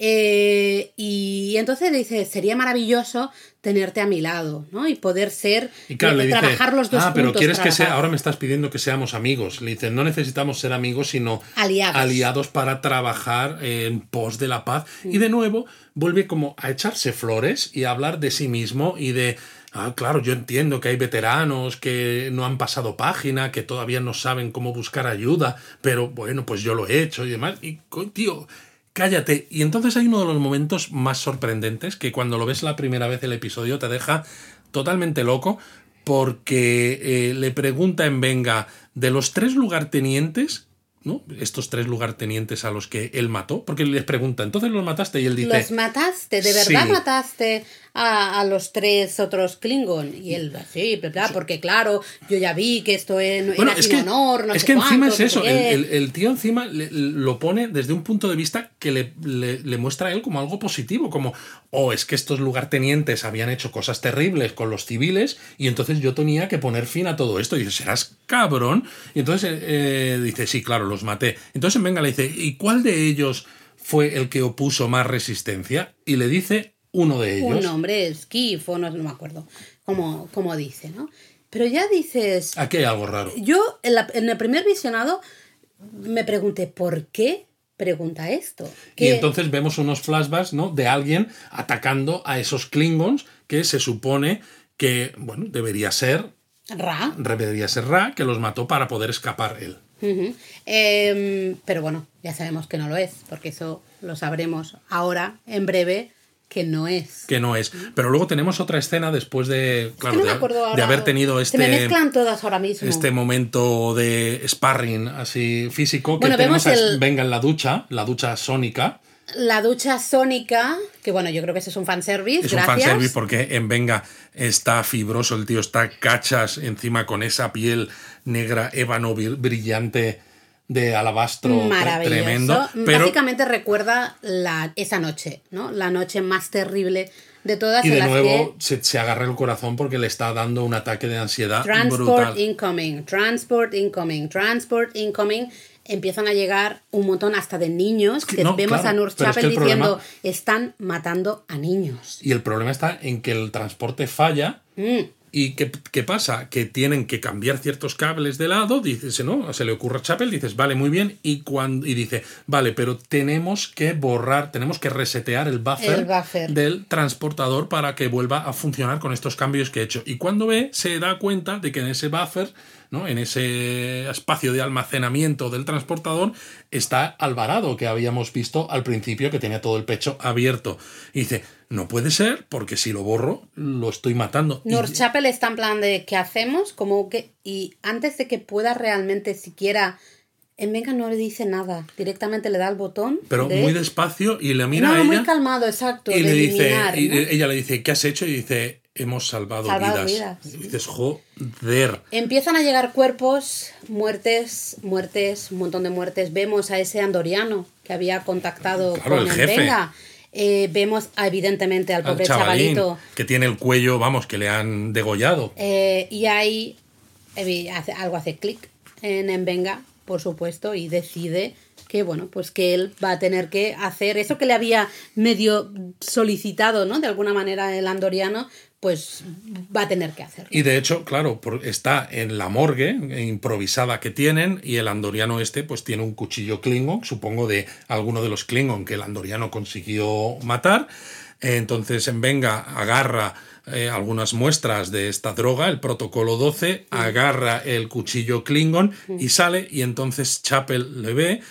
Eh, y entonces dice, sería maravilloso tenerte a mi lado, ¿no? Y poder ser, y claro,
eh, trabajar los dos Ah, pero quieres que sea, ahora me estás pidiendo que seamos amigos. Le dice, no necesitamos ser amigos, sino aliados, aliados para trabajar en pos de la paz. Y de nuevo vuelve como a echarse flores y a hablar de sí mismo y de Ah, claro, yo entiendo que hay veteranos que no han pasado página, que todavía no saben cómo buscar ayuda, pero bueno, pues yo lo he hecho y demás. Y, tío, cállate. Y entonces hay uno de los momentos más sorprendentes que cuando lo ves la primera vez el episodio te deja totalmente loco porque eh, le pregunta en Venga, de los tres lugartenientes, ¿no? Estos tres lugartenientes a los que él mató, porque les pregunta, ¿entonces los mataste? Y él dice...
¿Los mataste? ¿De verdad mataste a, los tres otros Klingon? Y él, sí, porque claro, yo ya vi que esto es, era es sin honor, no
Es que encima es eso, el, tío encima lo pone desde un punto de vista que le, le, muestra a él como algo positivo, como, oh, es que estos lugartenientes habían hecho cosas terribles con los civiles y entonces yo tenía que poner fin a todo esto. Y dice, serás cabrón. Y entonces eh, dice, sí, claro, los maté. Entonces Venga le dice, ¿y cuál de ellos fue el que opuso más resistencia? Y le dice uno de ellos.
Un nombre, Skiff, o no, no me acuerdo cómo, cómo dice, ¿no? Pero ya dices...
Aquí hay algo raro.
Yo en, la- en el primer visionado me pregunté, ¿por qué pregunta esto?
Y entonces vemos unos flashbacks, ¿no? De alguien atacando a esos Klingons que se supone que, bueno, debería ser,
Ra.
debería ser Ra, que los mató para poder escapar él.
Em, pero bueno, ya sabemos que no lo es, porque eso lo sabremos ahora, en breve, que no es.
Que no es. Pero luego tenemos otra escena después de, claro,
no me
de,
acuerdo
de
ahora.
haber tenido
Se me
este,
mezclan todas ahora mismo.
este momento de sparring así físico que
Bueno,
tenemos
vemos
a
el-
Venga en la ducha, la ducha sónica.
La ducha sónica, que bueno, yo creo que ese es un fanservice,
Es un
gracias.
fanservice porque en Venga está fibroso, el tío está cachas encima con esa piel negra, ébano bri- brillante de alabastro tremendo. Pero,
Básicamente recuerda la, esa noche, ¿no? La noche más terrible de todas
y de
las
nuevo
que
se, se agarra el corazón porque le está dando un ataque de ansiedad
Transport
brutal.
incoming, transport incoming, transport incoming. Empiezan a llegar un montón hasta de niños
que no,
vemos
claro,
a Nurse
problema-
diciendo están matando a niños.
Y el problema está en que el transporte falla.
Mm.
¿Y qué, qué pasa? Que tienen que cambiar ciertos cables de lado, dices, ¿no? Se le ocurre a Chapel, dices, vale, muy bien, y, cuando, y dice, vale, pero tenemos que borrar, tenemos que resetear el buffer,
El buffer.
del transportador para que vuelva a funcionar con estos cambios que he hecho. Y cuando ve, se da cuenta de que en ese buffer, ¿no? En ese espacio de almacenamiento del transportador, está Alvarado, que habíamos visto al principio, que tenía todo el pecho abierto. Y dice, no puede ser, porque si lo borro, lo estoy matando. Y-
North Chapel está en plan de ¿qué hacemos? Como que y antes de que pueda realmente siquiera en Venga no le dice nada, directamente le da el botón.
pero
de-
muy despacio y le mira
no,
a
muy
ella
calmado, exacto.
y le dice y ella le dice ¿qué has hecho? y dice hemos salvado,
Salvado
vidas.
vidas.
Y dices joder
Empiezan a llegar cuerpos, muertes, muertes, un montón de muertes. Vemos a ese andoriano que había contactado
Claro,
con
el jefe.
Venga. Eh, vemos evidentemente al
al
pobre
chavalín
chavalito.
que tiene el cuello vamos que le han degollado
Eh, y ahí evi- hace- algo hace clic en, en Venga, por supuesto, y decide que bueno, pues que él va a tener que hacer eso que le había medio solicitado, ¿no? De alguna manera el andoriano, pues va a tener que hacerlo.
y de hecho claro está en la morgue improvisada que tienen y el andoriano este pues tiene un cuchillo klingon supongo de alguno de los klingon que el andoriano consiguió matar entonces en venga agarra eh, algunas muestras de esta droga, el protocolo 12, agarra el cuchillo Klingon y sale y entonces Chapel le ve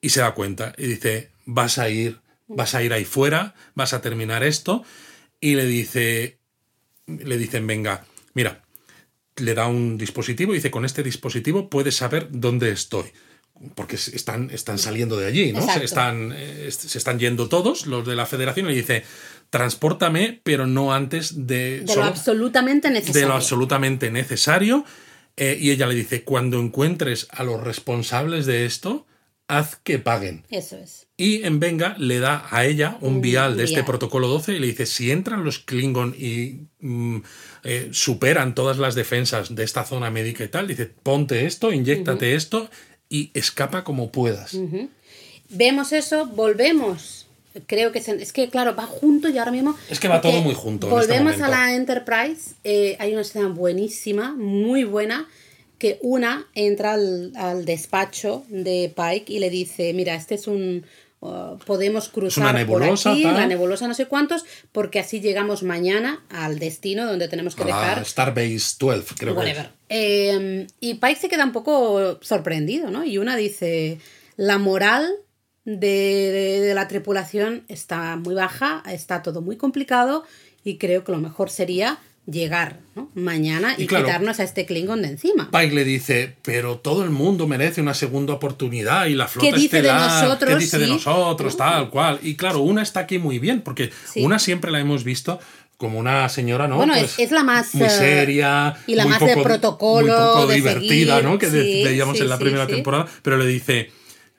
y se da cuenta y dice, vas a ir, vas a ir ahí fuera, vas a terminar esto y le dice, le dicen, venga, mira, le da un dispositivo y dice, con este dispositivo puedes saber dónde estoy. Porque están, están saliendo de allí, ¿no? Se están, eh, se están yendo todos los de la federación y le dice, transpórtame, pero no antes de...
De lo absolutamente
de
necesario.
lo absolutamente necesario. Eh, y ella le dice, cuando encuentres a los responsables de esto, haz que paguen.
Eso es.
Y en Venga le da a ella un vial de este protocolo 12 y le dice, si entran los Klingon y mm, eh, superan todas las defensas de esta zona médica y tal, dice, ponte esto, inyéctate esto y escapa como puedas.
Vemos eso, volvemos. Creo que se- es que, claro, va junto y ahora mismo.
Es que va todo muy junto este
Volvemos a la Enterprise. eh, hay una escena buenísima, muy buena. Que una entra al, al despacho de Pike y le dice: Mira, este es un. Uh, podemos cruzar
nebulosa,
por aquí,
tal.
la nebulosa no sé cuántos, porque así llegamos mañana al destino donde tenemos que
A
dejar
Starbase 12, creo que es.
Whatever. Eh, y Pike se queda un poco sorprendido, ¿no? Y una dice, la moral de, de- de la tripulación está muy baja, está todo muy complicado y creo que lo mejor sería llegar ¿no? mañana y,
Y claro,
quitarnos a este Klingon de encima.
Pike le dice, pero todo el mundo merece una segunda oportunidad y la flota
¿Qué dice de
estelar,
nosotros?
¿qué dice de
Sí.
nosotros? Tal cual. Y claro, una está aquí muy bien, porque
Sí.
una siempre la hemos visto como una señora, ¿no?
Bueno,
Pues,
es- la más,
Muy
eh,
seria.
y la
muy
más de
poco-
protocolo,
Muy poco
de
divertida,
seguir.
¿no? Que de-
Sí,
veíamos en la primera temporada. Pero le dice,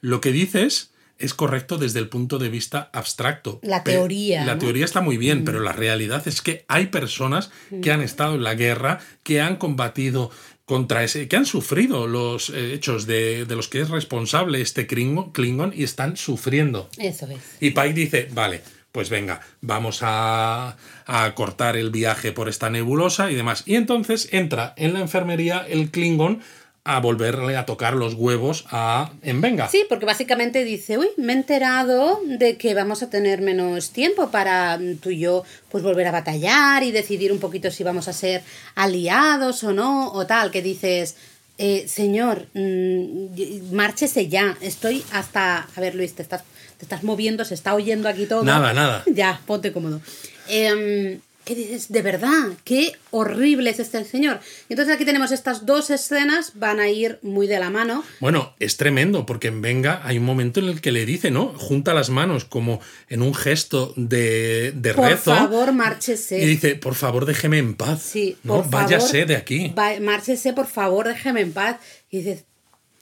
lo que dices es correcto desde el punto de vista abstracto.
La teoría,
La
¿no?
teoría está muy bien, pero la realidad es que hay personas que han estado en la guerra, que han combatido contra ese, que han sufrido los eh, hechos de, de, los que es responsable este Klingon, Klingon, y están sufriendo.
Eso es.
Y Pike dice, vale, pues venga, vamos a, a, cortar el viaje por esta nebulosa y demás. Y entonces entra en la enfermería el Klingon a volverle a tocar los huevos a Envenga.
Sí, porque básicamente dice, uy, me he enterado de que vamos a tener menos tiempo para tú y yo pues volver a batallar y decidir un poquito si vamos a ser aliados o no, o tal, que dices, eh, señor, mmm, márchese ya, estoy hasta... A ver, Luis, te estás, te estás moviendo, se está oyendo aquí todo.
Nada, nada.
Ya, ponte cómodo. Eh, ¿Qué dices? De verdad, qué horrible es este señor. Y entonces aquí tenemos estas dos escenas, van a ir muy de la mano.
Bueno, es tremendo, porque en Venga hay un momento en el que le dice, ¿no? Junta las manos como en un gesto de, de
por
rezo.
Por favor, márchese.
Y dice, por favor, déjeme en paz.
Sí,
¿no?
por
Váyase
favor,
de aquí.
Va, márchese, por favor, déjeme en paz. Y dices,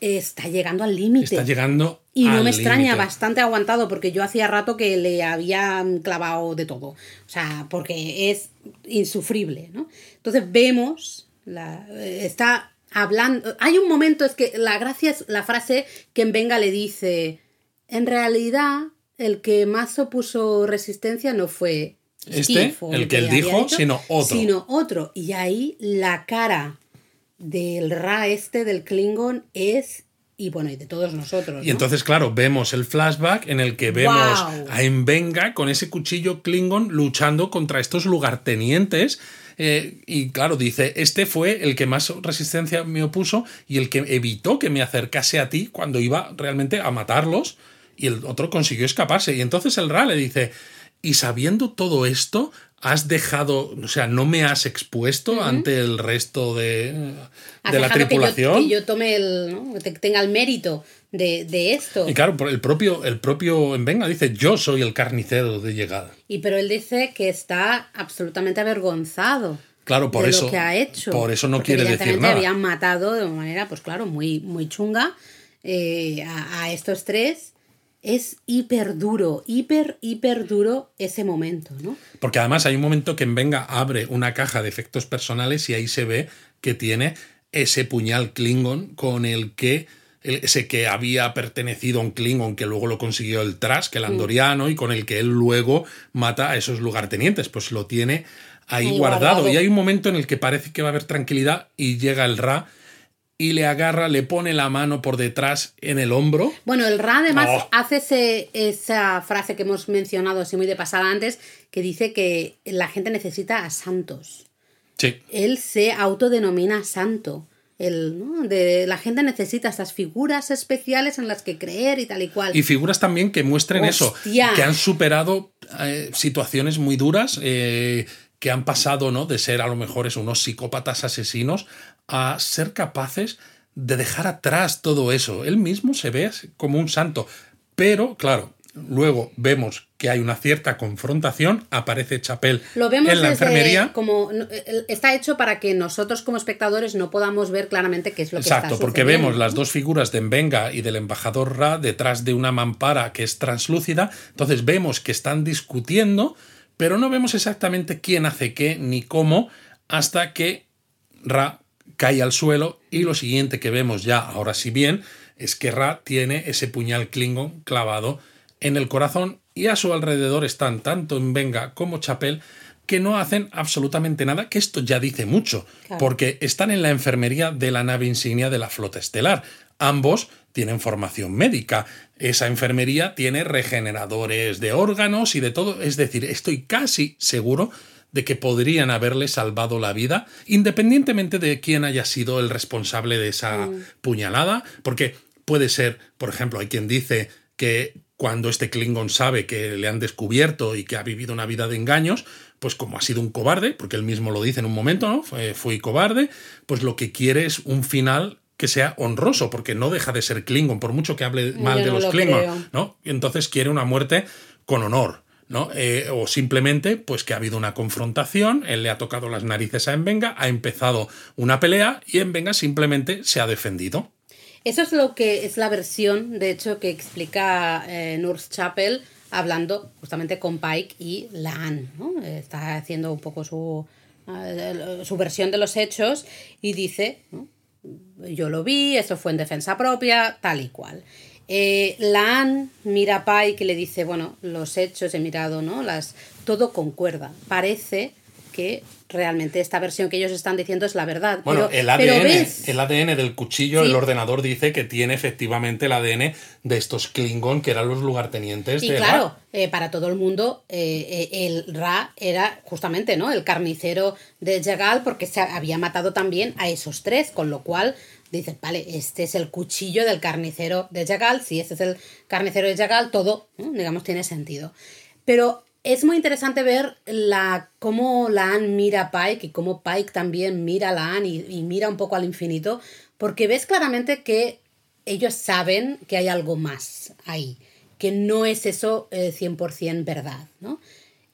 está llegando al límite.
Está llegando
Y no
al
me extraña, bastante aguantado, porque yo hacía rato que le había clavado de todo. O sea, porque es insufrible, ¿no? Entonces vemos, la, está hablando. Hay un momento, es que la gracia es la frase que en Venga le dice: En realidad, el que más opuso resistencia no fue.
Este,
Steve,
el que él dijo, sino otro.
Sino otro. Y ahí la cara del Ra este, del Klingon, es. Y bueno, y de todos nosotros.
Y entonces, claro, vemos el flashback en el que vemos a Envenga con ese cuchillo Klingon luchando contra estos lugartenientes. eh, y claro, dice, este fue el que más resistencia me opuso y el que evitó que me acercase a ti cuando iba realmente a matarlos. Y el otro consiguió escaparse. Y entonces el Ra le dice, y sabiendo todo esto, has dejado, o sea, no me has expuesto ante el resto de,
Has
de la
dejado que yo-
tripulación.
Que yo, tome el. ¿no? que tenga el mérito de, de esto.
Y claro, el propio, el propio Envenga dice, yo soy el carnicero de llegada.
Y pero él dice que está absolutamente avergonzado.
Claro, por
de
eso.
lo que ha hecho.
Por eso no
Porque
quiere decir nada.
habían matado de una manera, pues claro, muy, muy chunga eh, a, a estos tres. Es hiper duro, hiper, hiper duro ese momento, ¿no?
Porque además hay un momento que Envenga abre una caja de efectos personales y ahí se ve que tiene ese puñal Klingon con el que ese que había pertenecido a un Klingon que luego lo consiguió el Trask,
Mm.
el andoriano, y con el que él luego mata a esos lugartenientes. Pues lo tiene ahí
Ahí
guardado.
guardado.
Y hay un momento en el que parece que va a haber tranquilidad y llega el Ra y le agarra, le pone la mano por detrás en el hombro.
Bueno, el Ra además
Oh.
hace ese- esa frase que hemos mencionado así muy de pasada antes, que dice que la gente necesita a santos.
Sí.
Él se autodenomina santo. El, ¿no? de, la gente necesita estas figuras especiales en las que creer y tal y cual.
Y figuras también que muestren
Hostia.
eso, que han superado eh, situaciones muy duras, eh, que han pasado ¿no? de ser a lo mejor eso, unos psicópatas asesinos a ser capaces de dejar atrás todo eso. Él mismo se ve como un santo. Pero, claro, luego vemos que hay una cierta confrontación, aparece Chapel
Lo vemos
en la
desde
enfermería.
como eh, está hecho para que nosotros como espectadores no podamos ver claramente qué es lo que
Exacto,
está
porque
sucediendo,
vemos las dos figuras de Mbenga y del embajador Ra detrás de una mampara que es translúcida. Entonces vemos que están discutiendo, pero no vemos exactamente quién hace qué ni cómo hasta que Ra cae al suelo y lo siguiente que vemos ya, ahora sí bien, es que Ra tiene ese puñal Klingon clavado en el corazón y a su alrededor están tanto Mbenga como Chapel que no hacen absolutamente nada, que esto ya dice mucho,
Claro.
porque están en la enfermería de la nave insignia de la flota estelar. Ambos tienen formación médica. Esa enfermería tiene regeneradores de órganos y de todo. Es decir, estoy casi seguro de que podrían haberle salvado la vida, independientemente de quién haya sido el responsable de esa puñalada, porque puede ser, por ejemplo, hay quien dice que cuando este Klingon sabe que le han descubierto y que ha vivido una vida de engaños, pues como ha sido un cobarde, porque él mismo lo dice en un momento, ¿no? Fue- fui cobarde, pues lo que quiere es un final que sea honroso, porque no deja de ser Klingon, por mucho que hable mal
Yo
de
no
los
lo
Klingon,
creo.
¿no? Entonces quiere una muerte con honor. ¿No? Eh, o simplemente, pues que ha habido una confrontación, él le ha tocado las narices a Envenga, ha empezado una pelea y Envenga simplemente se ha defendido.
Eso es lo que es la versión, de hecho, que explica eh, Nurse Chapel hablando justamente con Pike y Laan. ¿no? Está haciendo un poco su, eh, su versión de los hechos y dice yo lo vi, eso fue en defensa propia, tal y cual. Eh, la Anne mira a Pai que le dice, bueno, los hechos he mirado, ¿no? Las, todo concuerda. Parece que realmente esta versión que ellos están diciendo es la verdad.
Bueno,
pero,
el, ADN,
pero ves-
el ADN del cuchillo,
Sí.
el ordenador dice que tiene efectivamente el ADN de estos Klingon, que eran los lugartenientes
Y
de
claro, eh, para todo el mundo, eh, eh, el Ra era justamente ¿no? el carnicero de Jagal porque se había matado también a esos tres, con lo cual dices, vale, este es el cuchillo del carnicero de Jagal, si este es el carnicero de Jagal, todo, digamos, tiene sentido. Pero es muy interesante ver la, cómo la Anne mira a Pike y cómo Pike también mira a la Anne y, y mira un poco al infinito, porque ves claramente que ellos saben que hay algo más ahí, que no es eso eh, 100% verdad, ¿no?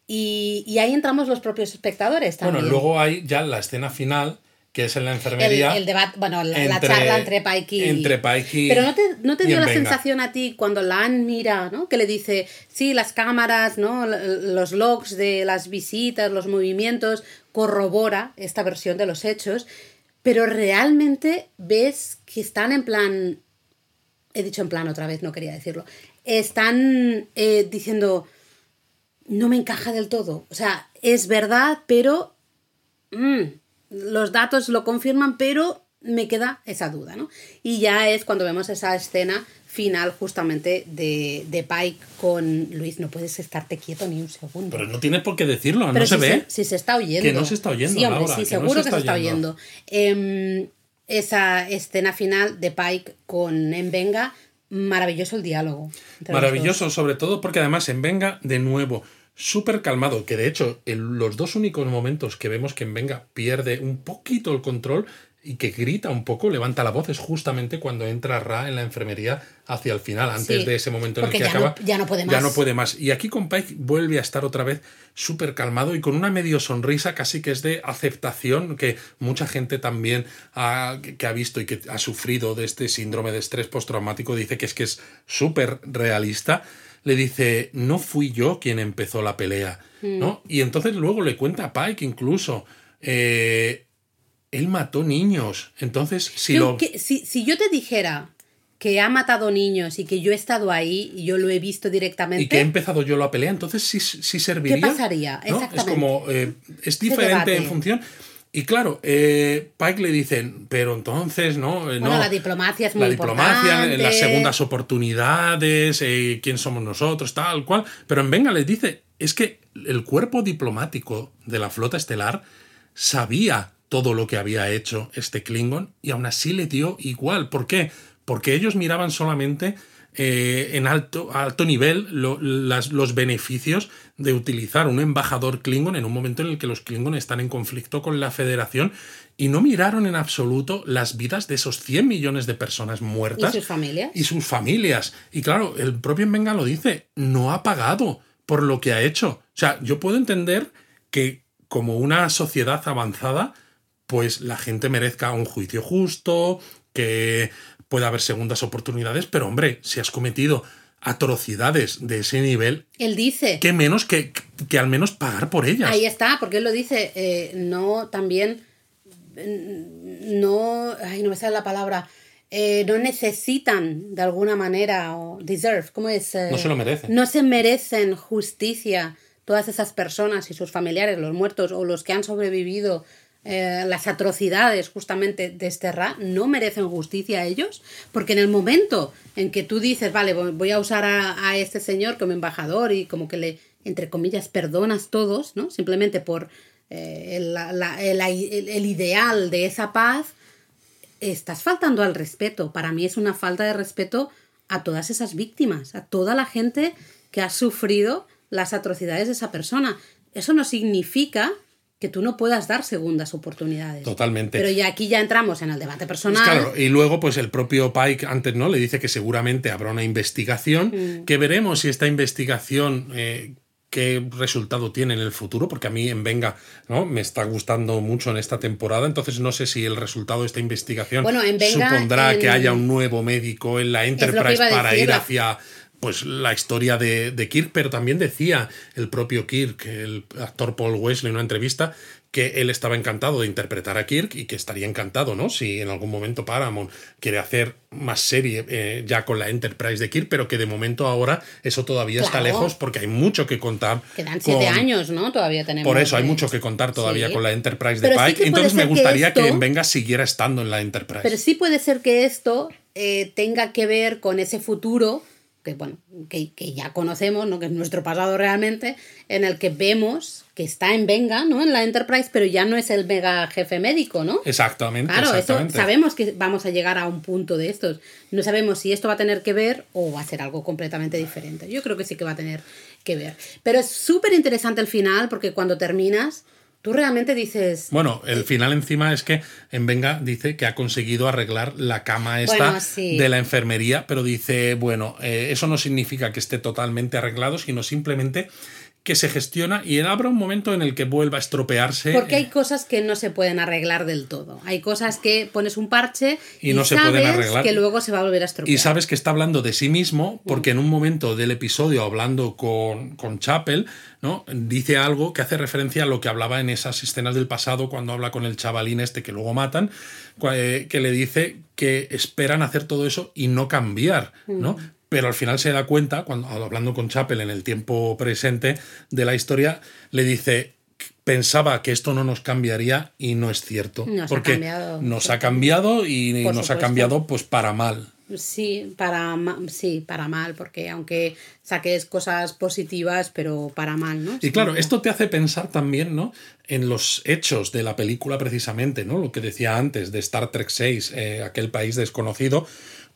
Y, y ahí entramos los propios espectadores también.
Bueno, luego hay ya la escena final, que es en la enfermería.
el debate, bueno, la, charla entre Pike y...
entre Pike y-
Pero ¿no te, no te dio la sensación a ti cuando la Anne mira, ¿no? Que le dice, sí, las cámaras, ¿no? Los logs de las visitas, los movimientos, corrobora esta versión de los hechos, pero realmente ves que están en plan... He dicho en plan otra vez, no quería decirlo. Están eh, diciendo, no me encaja del todo. O sea, es verdad, pero mm, los datos lo confirman, pero me queda esa duda, ¿no? Y ya es cuando vemos esa escena final justamente de, de Pike con Luis. No puedes estarte quieto ni un segundo.
Pero no tienes por qué decirlo,
Pero
no se ve.
si se está oyendo.
Que no se está oyendo,
Sí, hombre,
Laura,
sí,
que no
seguro
se
que se
está
oyendo. Em, esa escena final de Pike con Envenga, maravilloso el diálogo.
Maravilloso, sobre todo porque además en Venga, de nuevo, súper calmado, que de hecho el- los dos únicos momentos que vemos que en Venga pierde un poquito el control y que grita un poco, levanta la voz, es justamente cuando entra Ra en la enfermería hacia el final, antes
Sí,
de ese momento en el que
ya no-
acaba.
ya no puede
Ya
más.
no puede más. Y aquí con Pike vuelve a estar otra vez súper calmado y con una medio sonrisa casi que es de aceptación, que mucha gente también ha, que que ha visto y que ha sufrido de este síndrome de estrés postraumático dice que es que es súper realista. Le dice, no fui yo quien empezó la pelea,
Mm.
¿no? Y entonces luego le cuenta a Pike incluso, eh, él mató niños. Entonces, si
Yo-
lo...
que- si, si yo te dijera que ha matado niños y que yo he estado ahí y yo lo he visto directamente.
y que he empezado yo la pelea, entonces sí, sí serviría.
pasaría?
¿no? Es como, eh, es diferente en función. Y claro, eh, Pike le dicen, pero entonces, ¿no? Eh,
Bueno,
no,
la diplomacia es
la
muy
diplomacia,
importante.
las segundas oportunidades, eh, quién somos nosotros, tal cual. Pero en Venga les dice, es que el cuerpo diplomático de la flota estelar sabía todo lo que había hecho este Klingon y aún así le dio igual. ¿Por qué? Porque ellos miraban solamente eh, en alto, alto nivel lo- las- los beneficios de utilizar un embajador Klingon en un momento en el que los Klingon están en conflicto con la Federación y no miraron en absoluto las vidas de esos 100 millones de personas muertas
¿Y sus familias?
y sus familias. Y claro, el propio Benga lo dice, no ha pagado por lo que ha hecho. O sea, yo puedo entender que como una sociedad avanzada, pues la gente merezca un juicio justo, que pueda haber segundas oportunidades, pero hombre, si has cometido atrocidades de ese nivel,
Él dice.
qué menos que, que al menos pagar por ellas.
Ahí está, porque él lo dice, eh, no también, mm, no, ay, no me sale la palabra, eh, no necesitan de alguna manera, o deserve, ¿cómo es? Eh,
No se lo merecen.
No se merecen justicia todas esas personas y sus familiares, los muertos o los que han sobrevivido. Eh, las atrocidades justamente de este Ra no merecen justicia a ellos, porque en el momento en que tú dices, vale, voy a usar a, este señor como embajador y como que le, entre comillas, perdonas todos, ¿no? Simplemente por eh, el- el- el ideal de esa paz, estás faltando al respeto. Para mí es una falta de respeto a todas esas víctimas, a toda la gente que ha sufrido las atrocidades de esa persona. Eso no significa que tú no puedas dar segundas oportunidades.
Totalmente.
Pero ya aquí ya entramos en el debate personal.
Claro, y luego, pues el propio Pike antes no le dice que seguramente habrá una investigación,
Mm.
que veremos si esta investigación eh, qué resultado tiene en el futuro, porque a mí en Venga ¿no? me está gustando mucho en esta temporada, entonces no sé si el resultado de esta investigación
Bueno, en Venga,
supondrá
en-
que haya un nuevo médico en la Enterprise para
decir,
ir hacia pues la historia de, de Kirk, pero también decía el propio Kirk, el actor Paul Wesley en una entrevista, que él estaba encantado de interpretar a Kirk y que estaría encantado, ¿no? Si en algún momento Paramount quiere hacer más serie eh, ya con la Enterprise de Kirk, pero que de momento ahora eso todavía está
Claro.
lejos porque hay mucho que contar.
Quedan siete
con-
años, ¿no? Todavía tenemos.
Por eso hay mucho que contar todavía
Sí.
con la Enterprise de
Pero sí
Pike.
que puede
Entonces me
que
gustaría que,
esto-
en Venga siguiera estando en la Enterprise.
Pero sí puede ser que esto eh, tenga que ver con ese futuro que bueno, que, que ya conocemos, ¿no? que es nuestro pasado realmente, en el que vemos que está en Venga, ¿no? En la Enterprise, pero ya no es el mega jefe médico, ¿no?
Exactamente.
Claro, sabemos que vamos a llegar a un punto de estos. No sabemos si esto va a tener que ver o va a ser algo completamente diferente. Yo creo que sí que va a tener que ver. Pero es súper interesante el final porque cuando terminas, tú realmente dices...
Bueno, el final encima es que en Venga dice que ha conseguido arreglar la cama esta
Bueno, sí.
de la enfermería, pero dice, bueno, eh, eso no significa que esté totalmente arreglado, sino simplemente que se gestiona y habrá un momento en el que vuelva a estropearse.
Porque hay cosas que no se pueden arreglar del todo. Hay cosas que pones un parche
Y no se pueden
sabes
arreglar.
que luego se va a volver a estropear.
Y sabes que está hablando de sí mismo, porque en un momento del episodio, hablando con, con Chapel, ¿no? dice algo que hace referencia a lo que hablaba en esas escenas del pasado, cuando habla con el chavalín este que luego matan, eh, que le dice que esperan hacer todo eso y no cambiar, ¿no? Pero al final se da cuenta, cuando hablando con Chapel en el tiempo presente de la historia, le dice pensaba que esto no nos cambiaría y no es cierto.
Nos ha cambiado,
nos ha cambiado y nos ha cambiado pues para mal.
Sí, para sí, para mal, porque aunque saques cosas positivas, pero para mal, ¿no?
Y claro, esto te hace pensar también, ¿no? En los hechos de la película precisamente, ¿no? Lo que decía antes de Star Trek 6, eh, aquel país desconocido,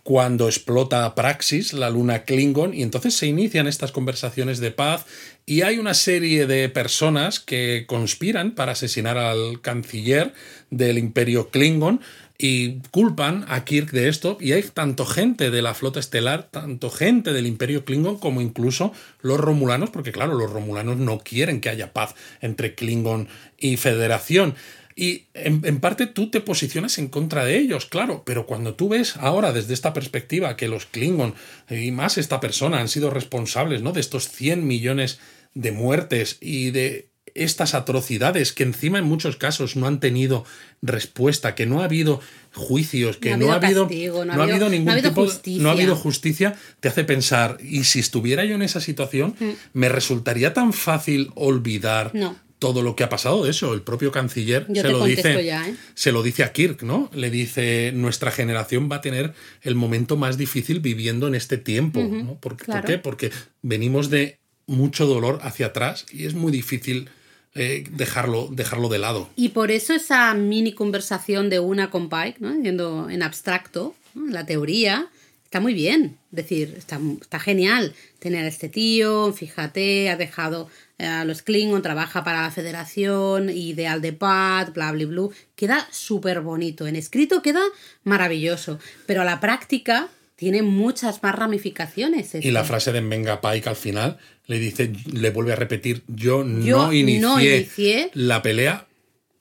cuando explota Praxis, la luna Klingon, y entonces se inician estas conversaciones de paz y hay una serie de personas que conspiran para asesinar al canciller del imperio Klingon y culpan a Kirk de esto y hay tanto gente de la flota estelar, tanto gente del imperio Klingon como incluso los romulanos, porque claro, los romulanos no quieren que haya paz entre Klingon y Federación. Y en, en parte tú te posicionas en contra de ellos, claro, pero cuando tú ves ahora desde esta perspectiva que los Klingon y más esta persona han sido responsables ¿no? de estos 100 millones de muertes y de estas atrocidades que encima en muchos casos no han tenido respuesta, que no ha habido juicios, que no ha habido,
castigo,
no ha habido ningún
no ha habido
tipo de-
justicia.
no ha habido justicia, te hace pensar, y si estuviera yo en esa situación, me resultaría tan fácil olvidar
Mm. No.
Todo lo que ha pasado de eso. El propio canciller
Yo
se lo dice,
ya, ¿eh?
se lo dice a Kirk, ¿no? Le dice, nuestra generación va a tener el momento más difícil viviendo en este tiempo, ¿no? ¿Por, qué? Porque venimos de mucho dolor hacia atrás y es muy difícil eh, dejarlo, dejarlo de lado.
Y por eso esa mini conversación de una con Pike, ¿no? Diciendo en abstracto, la teoría, está muy bien. Es decir, está, está genial tener a este tío, fíjate, ha dejado a los Klingon, trabaja para la Federación, ideal de paz, bla, bla, bla. Queda súper bonito. En escrito queda maravilloso. Pero a la práctica tiene muchas más ramificaciones.
Y la frase de Venga Pike al final le dice, le vuelve a repetir, yo,
Yo
no, inicié
no inicié,
la pelea,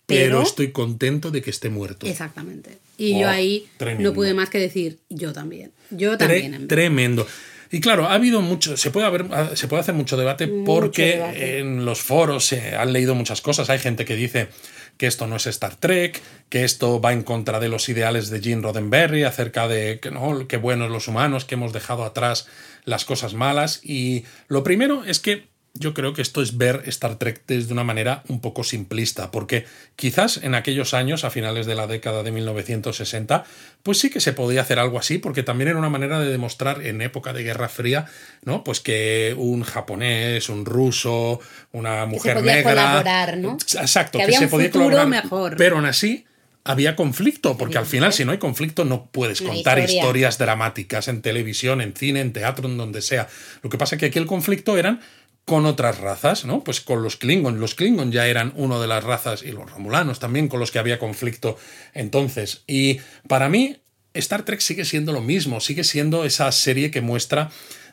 pero,
pero-
estoy contento de que esté muerto.
Exactamente. Y yo ahí
tremendo.
no pude más que decir, yo también. Yo
Tre-
también. en
tremendo. Y claro, ha habido mucho, se puede, haber, se puede hacer mucho debate porque
debate.
en los foros se han leído muchas cosas. Hay gente que dice que esto no es Star Trek, que esto va en contra de los ideales de Gene Roddenberry acerca de que no, que buenos los humanos, que hemos dejado atrás las cosas malas. Y lo primero es que yo creo que esto es ver Star Trek desde una manera un poco simplista, porque quizás en aquellos años, a finales de la década de 1960, pues sí que se podía hacer algo así, porque también era una manera de demostrar en época de Guerra Fría, ¿no? Pues que un japonés, un ruso, una mujer
podía
negra.
colaborar, ¿no?
Exacto,
Que
que,
había
se
un
podía
futuro
colaborar.
mejor.
Pero aún así. Había conflicto, porque al final, si no hay conflicto, no puedes contar
historia.
historias dramáticas en televisión, en cine, en teatro, en donde sea. Lo que pasa es que aquí el conflicto eran con otras razas, ¿no? Pues con los Klingon. Los Klingon ya eran una de las razas, y los Romulanos también, con los que había conflicto entonces. Y para mí, Star Trek sigue siendo lo mismo, sigue siendo esa serie que muestra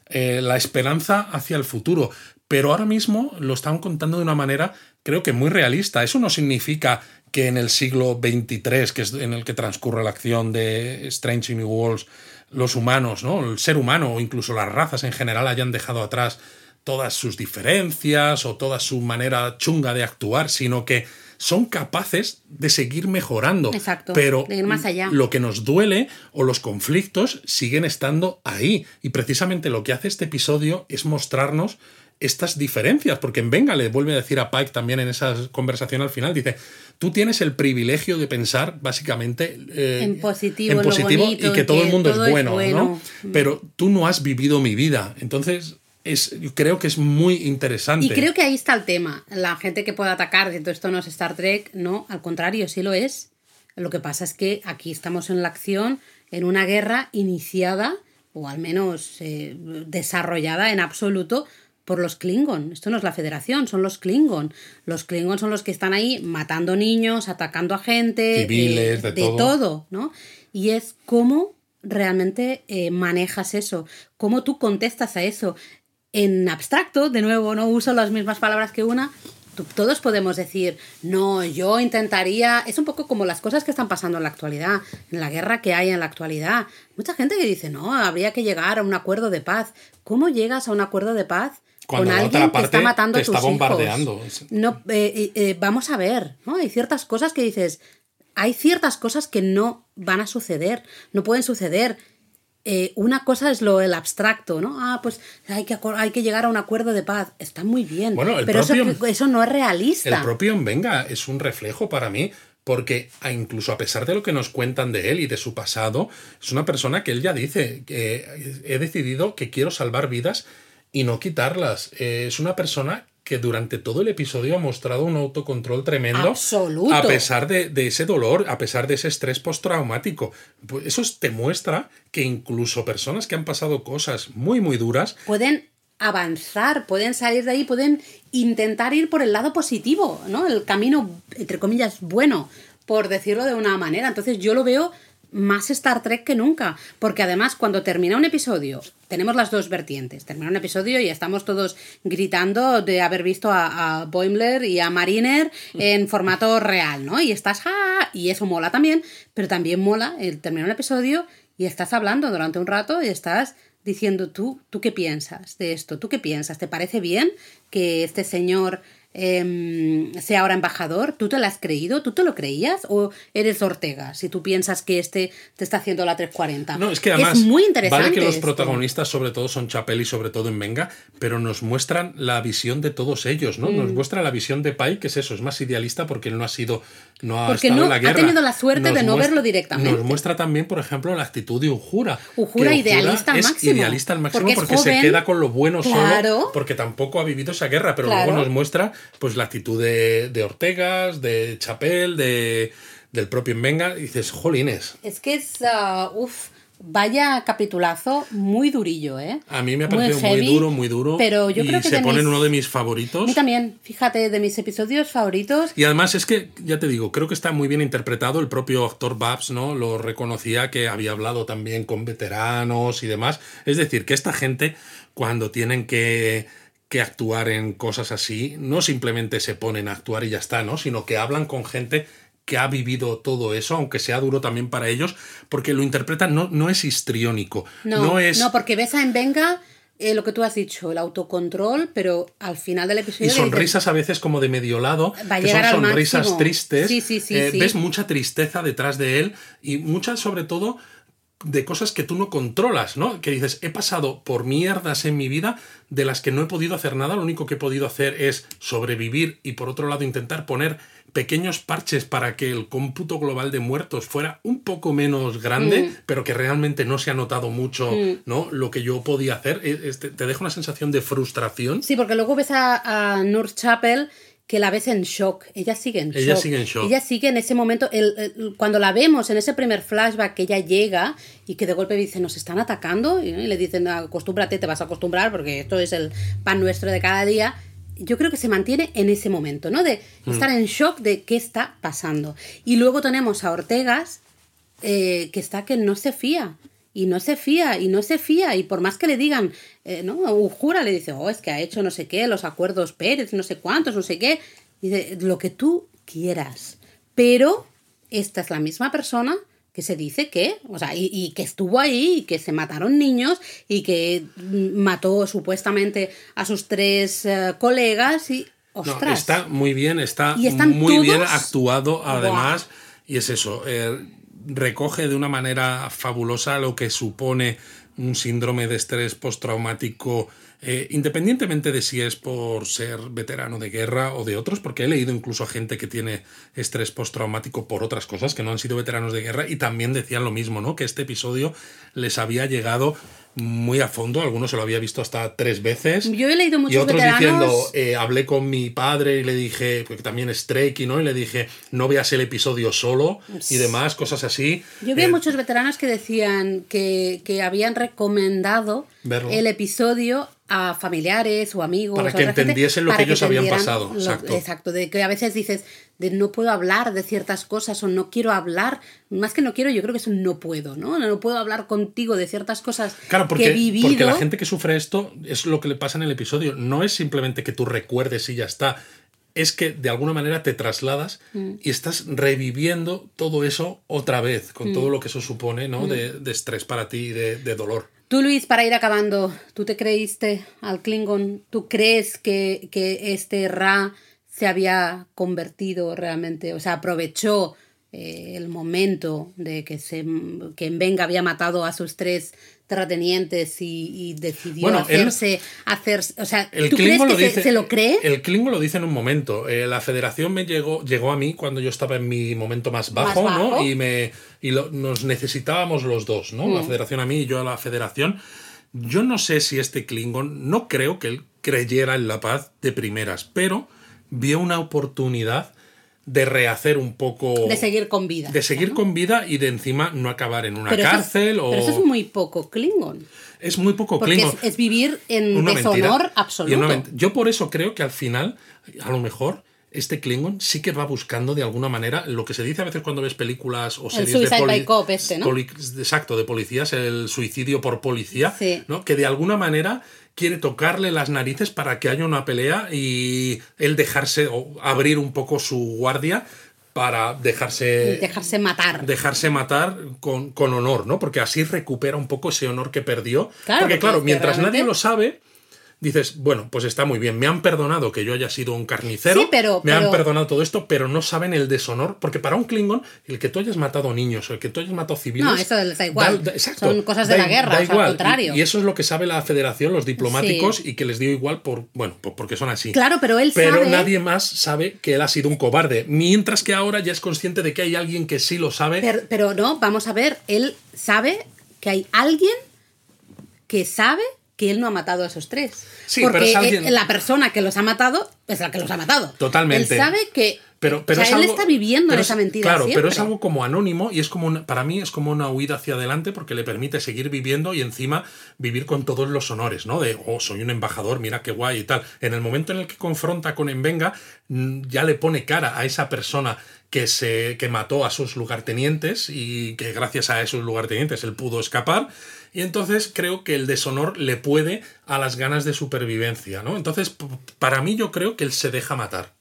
eh, la esperanza hacia el futuro. Pero ahora mismo lo están contando de una manera, creo que muy realista. Eso no significa que en el siglo XXIII, que es en el que transcurre la acción de Strange New Worlds, los humanos, ¿no? El ser humano o incluso las razas en general hayan dejado atrás todas sus diferencias o toda su manera chunga de actuar, sino que son capaces de seguir mejorando.
Exacto,
Pero
de ir más allá.
lo que nos duele o los conflictos siguen estando ahí. Y precisamente lo que hace este episodio es mostrarnos estas diferencias, porque en Venga le vuelve a decir a Pike también en esa conversación al final, dice, tú tienes el privilegio de pensar básicamente eh,
En positivo,
en positivo
bonito,
y que todo el mundo es
es
bueno,
bueno.
¿no? Pero tú no has vivido mi vida, entonces es, creo que es muy interesante.
Y creo que ahí está el tema. La gente que pueda atacar diciendo esto no es Star Trek, no, al contrario, sí lo es. Lo que pasa es que aquí estamos en la acción, en una guerra iniciada, o al menos eh, desarrollada en absoluto, por los Klingon. Esto no es la Federación, son los Klingon. Los Klingon son los que están ahí matando niños, atacando a gente, eh,
Civiles, de todo.
todo, ¿no? Y es cómo realmente eh, manejas eso, cómo tú contestas a eso. En abstracto, de nuevo, no uso las mismas palabras que una, todos podemos decir, no, yo intentaría, es un poco como las cosas que están pasando en la actualidad, en la guerra que hay en la actualidad. Mucha gente que dice, no, habría que llegar a un acuerdo de paz. ¿Cómo llegas a un acuerdo de paz?
Cuando
con alguien que está matando
te
a tus
está
hijos?
bombardeando.
No, eh, eh, vamos a ver, ¿no? Hay ciertas cosas que dices, hay ciertas cosas que no van a suceder, no pueden suceder. Eh, una cosa es lo el abstracto, ¿no? Ah, pues hay que, hay que llegar a un acuerdo de paz. Está muy bien.
Bueno, el
pero eso-
propio-
eso, no es realista.
El propio Venga es un reflejo para mí, porque incluso a pesar de lo que nos cuentan de él y de su pasado, es una persona que él ya dice, que he decidido que quiero salvar vidas y no quitarlas. Eh, es una persona que durante todo el episodio ha mostrado un autocontrol tremendo.
Absoluto.
A pesar de, de ese dolor, a pesar de ese estrés postraumático. Pues eso te muestra que incluso personas que han pasado cosas muy, muy duras,
pueden avanzar, pueden salir de ahí, pueden intentar ir por el lado positivo, ¿no? El camino, entre comillas, bueno, por decirlo de una manera. Entonces yo lo veo más Star Trek que nunca, porque además cuando termina un episodio, tenemos las dos vertientes, termina un episodio y estamos todos gritando de haber visto a, a Boimler y a Mariner en formato real, ¿no? Y estás, ¡ja! y eso mola también, pero también mola el terminar un episodio y estás hablando durante un rato y estás diciendo tú, ¿tú qué piensas de esto? ¿Tú qué piensas? ¿Te parece bien que este señor em, sea ahora embajador? ¿Tú te lo has creído? ¿Tú te lo creías? ¿O eres Ortega si tú piensas que este te está haciendo la 340?
No, es que además
muy interesante.
vale que los
esto.
protagonistas sobre todo son Chapel y sobre todo en Venga, pero nos muestran la visión de todos ellos, ¿no?
Mm.
Nos muestra la visión de Pai, que es eso, es más idealista porque él no ha sido no ha
Porque
estado
no
en la
ha tenido la suerte de no verlo directamente.
Nos muestra también, por ejemplo, la actitud de. Uhura que
idealista al
es
máximo,
idealista al máximo
porque es
porque, se queda con lo bueno solo porque tampoco ha vivido esa guerra, pero
Claro.
luego nos muestra pues la actitud de, de Ortegas, de Chapel, de del propio en Venga, y dices, jolines,
Es que es, ah, uf, vaya capitulazo muy durillo, ¿eh?
A mí me ha parecido muy,
heavy,
duro, muy duro.
Pero yo
y
creo que
se pone en
mis-
uno de mis
A
favoritos.
mí también, fíjate, de mis episodios favoritos.
Y además es que, ya te digo, creo que está muy bien interpretado. El propio actor Babs, ¿no? Lo reconocía que había hablado también con veteranos y demás. Es decir, que esta gente, cuando tienen que, que actuar en cosas así, no simplemente se ponen a actuar y ya está, ¿no? Sino que hablan con gente que ha vivido todo eso, aunque sea duro también para ellos, porque lo interpretan, no, no es histriónico.
No,
No, es.
no porque ves a en Venga eh, lo que tú has dicho, el autocontrol, pero al final del episodio.
Y sonrisas a veces como de medio lado,
Va a
que son sonrisas
máximo.
tristes.
Sí, sí, sí,
Eh,
sí.
Ves mucha tristeza detrás de él y muchas sobre todo de cosas que tú no controlas, ¿no? Que dices, he pasado por mierdas en mi vida de las que no he podido hacer nada, lo único que he podido hacer es sobrevivir y por otro lado intentar poner pequeños parches para que el cómputo global de muertos fuera un poco menos grande,
Mm.
pero que realmente no se ha notado mucho, ¿no? Lo que yo podía hacer, este, te deja una sensación de frustración.
Sí, porque luego ves a, a Nur Chapel que la ves en shock. Ella sigue en
Ella
shock.
sigue en shock.
Ella sigue en ese momento. el- el- cuando la vemos en ese primer flashback que ella llega y que de golpe dice, nos están atacando, y, y le dicen, acostúmbrate, te vas a acostumbrar porque esto es el pan nuestro de cada día. Yo creo que se mantiene en ese momento, ¿no? De
Mm.
estar en shock de qué está pasando. Y luego tenemos a Ortegas, eh, que está que no se fía. Y no se fía, y no se fía. Y por más que le digan, eh, ¿no? Ujura le dice, oh, es que ha hecho no sé qué, los acuerdos Pérez, no sé cuántos, no sé qué. Dice, lo que tú quieras. Pero esta es la misma persona que se dice que, o sea, y, y, que estuvo ahí, y que se mataron niños, y que mató supuestamente a sus tres uh, colegas, y ostras.
No, está muy bien, está muy todos... bien actuado además, wow. y es eso, eh, recoge de una manera fabulosa lo que supone un síndrome de estrés postraumático eh, independientemente de si es por ser veterano de guerra o de otros, porque he leído incluso a gente que tiene estrés postraumático por otras cosas, que no han sido veteranos de guerra, y también decían lo mismo, ¿no? Que este episodio les había llegado muy a fondo, algunos se lo había visto hasta tres veces.
Yo he leído muchos
Y otros
veteranos...
diciendo, eh, hablé con mi padre y le dije, porque también es Treki, ¿no? Y le dije, no veas el episodio solo y demás, cosas así.
Yo vi eh, muchos veteranos que decían que, que habían recomendado
Verlo.
el episodio a familiares o amigos.
Para que entendiesen
gente,
lo que ellos
que
habían pasado.
Lo,
exacto.
exacto. De que a veces dices, de no puedo hablar de ciertas cosas o no quiero hablar. Más que no quiero, yo creo que es un no puedo, ¿no? No puedo hablar contigo de ciertas cosas
claro, porque,
que he vivido.
Porque la gente que sufre esto es lo que le pasa en el episodio. No es simplemente que tú recuerdes y ya está. Es que de alguna manera te trasladas mm. y estás reviviendo todo eso otra vez, con mm. todo lo que eso supone, ¿no? Mm. De, de, estrés para ti y de, de dolor.
Tú, Luis, para ir acabando, ¿tú te creíste al Klingon? ¿Tú crees que, que este Ra se había convertido realmente, o sea, aprovechó eh, el momento de que, se, que Venga había matado a sus tres terratenientes y, y decidió
bueno,
hacerse,
él,
hacerse, o sea,
el
¿tú crees que
lo dice,
se, lo cree?
El Klingon lo dice en un momento. Eh, la Federación me llegó, llegó a mí cuando yo estaba en mi momento más bajo,
¿Más bajo?
¿no? Y me y lo, nos necesitábamos los dos, ¿no? Mm. La Federación a mí y yo a la Federación. Yo no sé si este Klingon, no creo que él creyera en la paz de primeras, pero vio una oportunidad de rehacer un poco.
De seguir con vida.
De seguir
¿no?
con vida y de encima no acabar en una
pero
cárcel
es,
o.
Pero eso es muy poco Klingon.
Es muy poco
Porque
Klingon.
Es, es, vivir en una deshonor
mentira.
absoluto.
Yo por eso creo que al final, a lo mejor, este Klingon sí que va buscando de alguna manera lo que se dice a veces cuando ves películas o series
el
de
poli Cop este, ¿no?
exacto de policías el suicidio por policía
sí.
¿no? que de alguna manera quiere tocarle las narices para que haya una pelea y él dejarse o abrir un poco su guardia para dejarse
dejarse matar.
dejarse matar con, con honor no porque así recupera un poco ese honor que perdió.
Claro,
porque claro mientras
realmente...
nadie lo sabe dices, bueno, pues está muy bien, me han perdonado que yo haya sido un carnicero,
sí, pero,
me
pero...
han perdonado todo esto, pero no saben el deshonor, porque para un Klingon, el que tú hayas matado niños, el que tú hayas matado civiles...
No, eso da igual, da, exacto, son cosas de
da,
la guerra,
da
o sea,
igual.
al contrario.
Y, y, eso es lo que sabe la federación, los diplomáticos, sí. y que les dio igual por, bueno, porque son así.
Claro, pero él
pero
sabe...
nadie más sabe que él ha sido un cobarde, mientras que ahora ya es consciente de que hay alguien que sí lo sabe.
Pero, pero no, vamos a ver, él sabe que hay alguien que sabe que él no ha matado a esos tres.
Sí,
porque
pero es alguien...
la persona que los ha matado es la que los ha matado.
Totalmente.
Él sabe que
pero, pero
o sea,
es
él
algo,
está viviendo en
es,
esa mentira.
Claro,
siempre.
pero es algo como anónimo y es como una, para mí es como una huida hacia adelante porque le permite seguir viviendo y encima vivir con todos los honores, ¿no? De, oh, soy un embajador, mira qué guay y tal. En el momento en el que confronta con Envenga, mm, ya le pone cara a esa persona que, se, que mató a sus lugartenientes y que gracias a esos lugartenientes él pudo escapar. Y entonces creo que el deshonor le puede a las ganas de supervivencia, ¿no? Entonces, para mí yo creo que él se deja matar.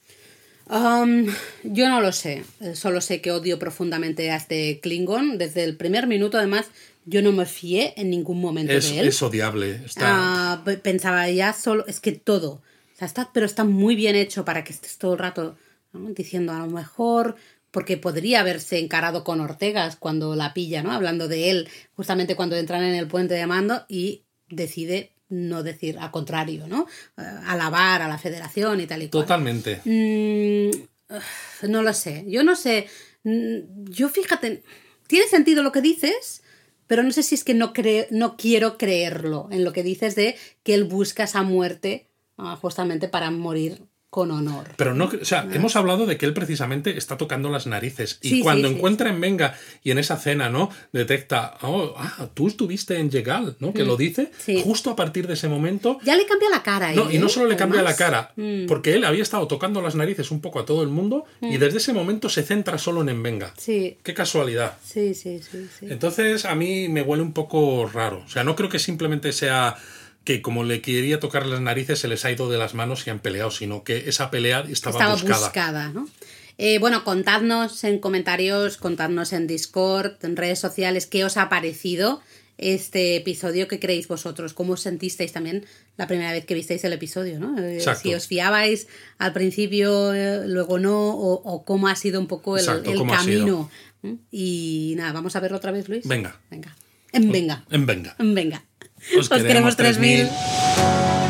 Um, yo no lo sé, solo sé que odio profundamente a este Klingon. Desde el primer minuto, además, yo no me fié en ningún momento
es,
de él.
Es odiable. Está...
Uh, pensaba ya solo, es que todo, o sea, está, pero está muy bien hecho para que estés todo el rato ¿no? diciendo a lo mejor porque podría haberse encarado con Ortegas cuando la pilla, ¿no? Hablando de él, justamente cuando entran en el puente de mando y decide no decir al contrario, ¿no? Uh, alabar a la federación y tal y cual.
Totalmente.
Mm, no lo sé. Yo no sé. Mm, yo fíjate, tiene sentido lo que dices, pero no sé si es que no, cre no quiero creerlo en lo que dices de que él busca esa muerte uh, justamente para morir con honor.
Pero no, o sea, ¿no? hemos hablado de que él precisamente está tocando las narices. Y sí, cuando sí, encuentra sí. en Venga y en esa cena, ¿no? Detecta, oh, ah, tú estuviste en Yegal, ¿no? Que mm. lo dice. Justo a partir de ese momento.
Ya le cambia la cara.
No,
¿eh?
y no solo le cambia Además, la cara, mm. porque él había estado tocando las narices un poco a todo el mundo mm. y desde ese momento se centra solo en Venga.
Sí.
Qué casualidad.
Sí, sí, sí, sí.
Entonces a mí me huele un poco raro. O sea, no creo que simplemente sea que como le quería tocar las narices se les ha ido de las manos y han peleado, sino que esa pelea estaba,
estaba
buscada.
buscada ¿no? Eh, bueno, contadnos en comentarios, contadnos en Discord, en redes sociales, qué os ha parecido este episodio, qué creéis vosotros, cómo os sentisteis también la primera vez que visteis el episodio, ¿no? Eh. Si os fiabais al principio, eh, luego no, o, o cómo ha sido un poco el,
Exacto,
el camino. ¿Mm? Y nada, vamos a verlo otra vez, Luis.
Venga.
Venga. En venga.
En venga.
En venga.
Os queremos
3000.
3000.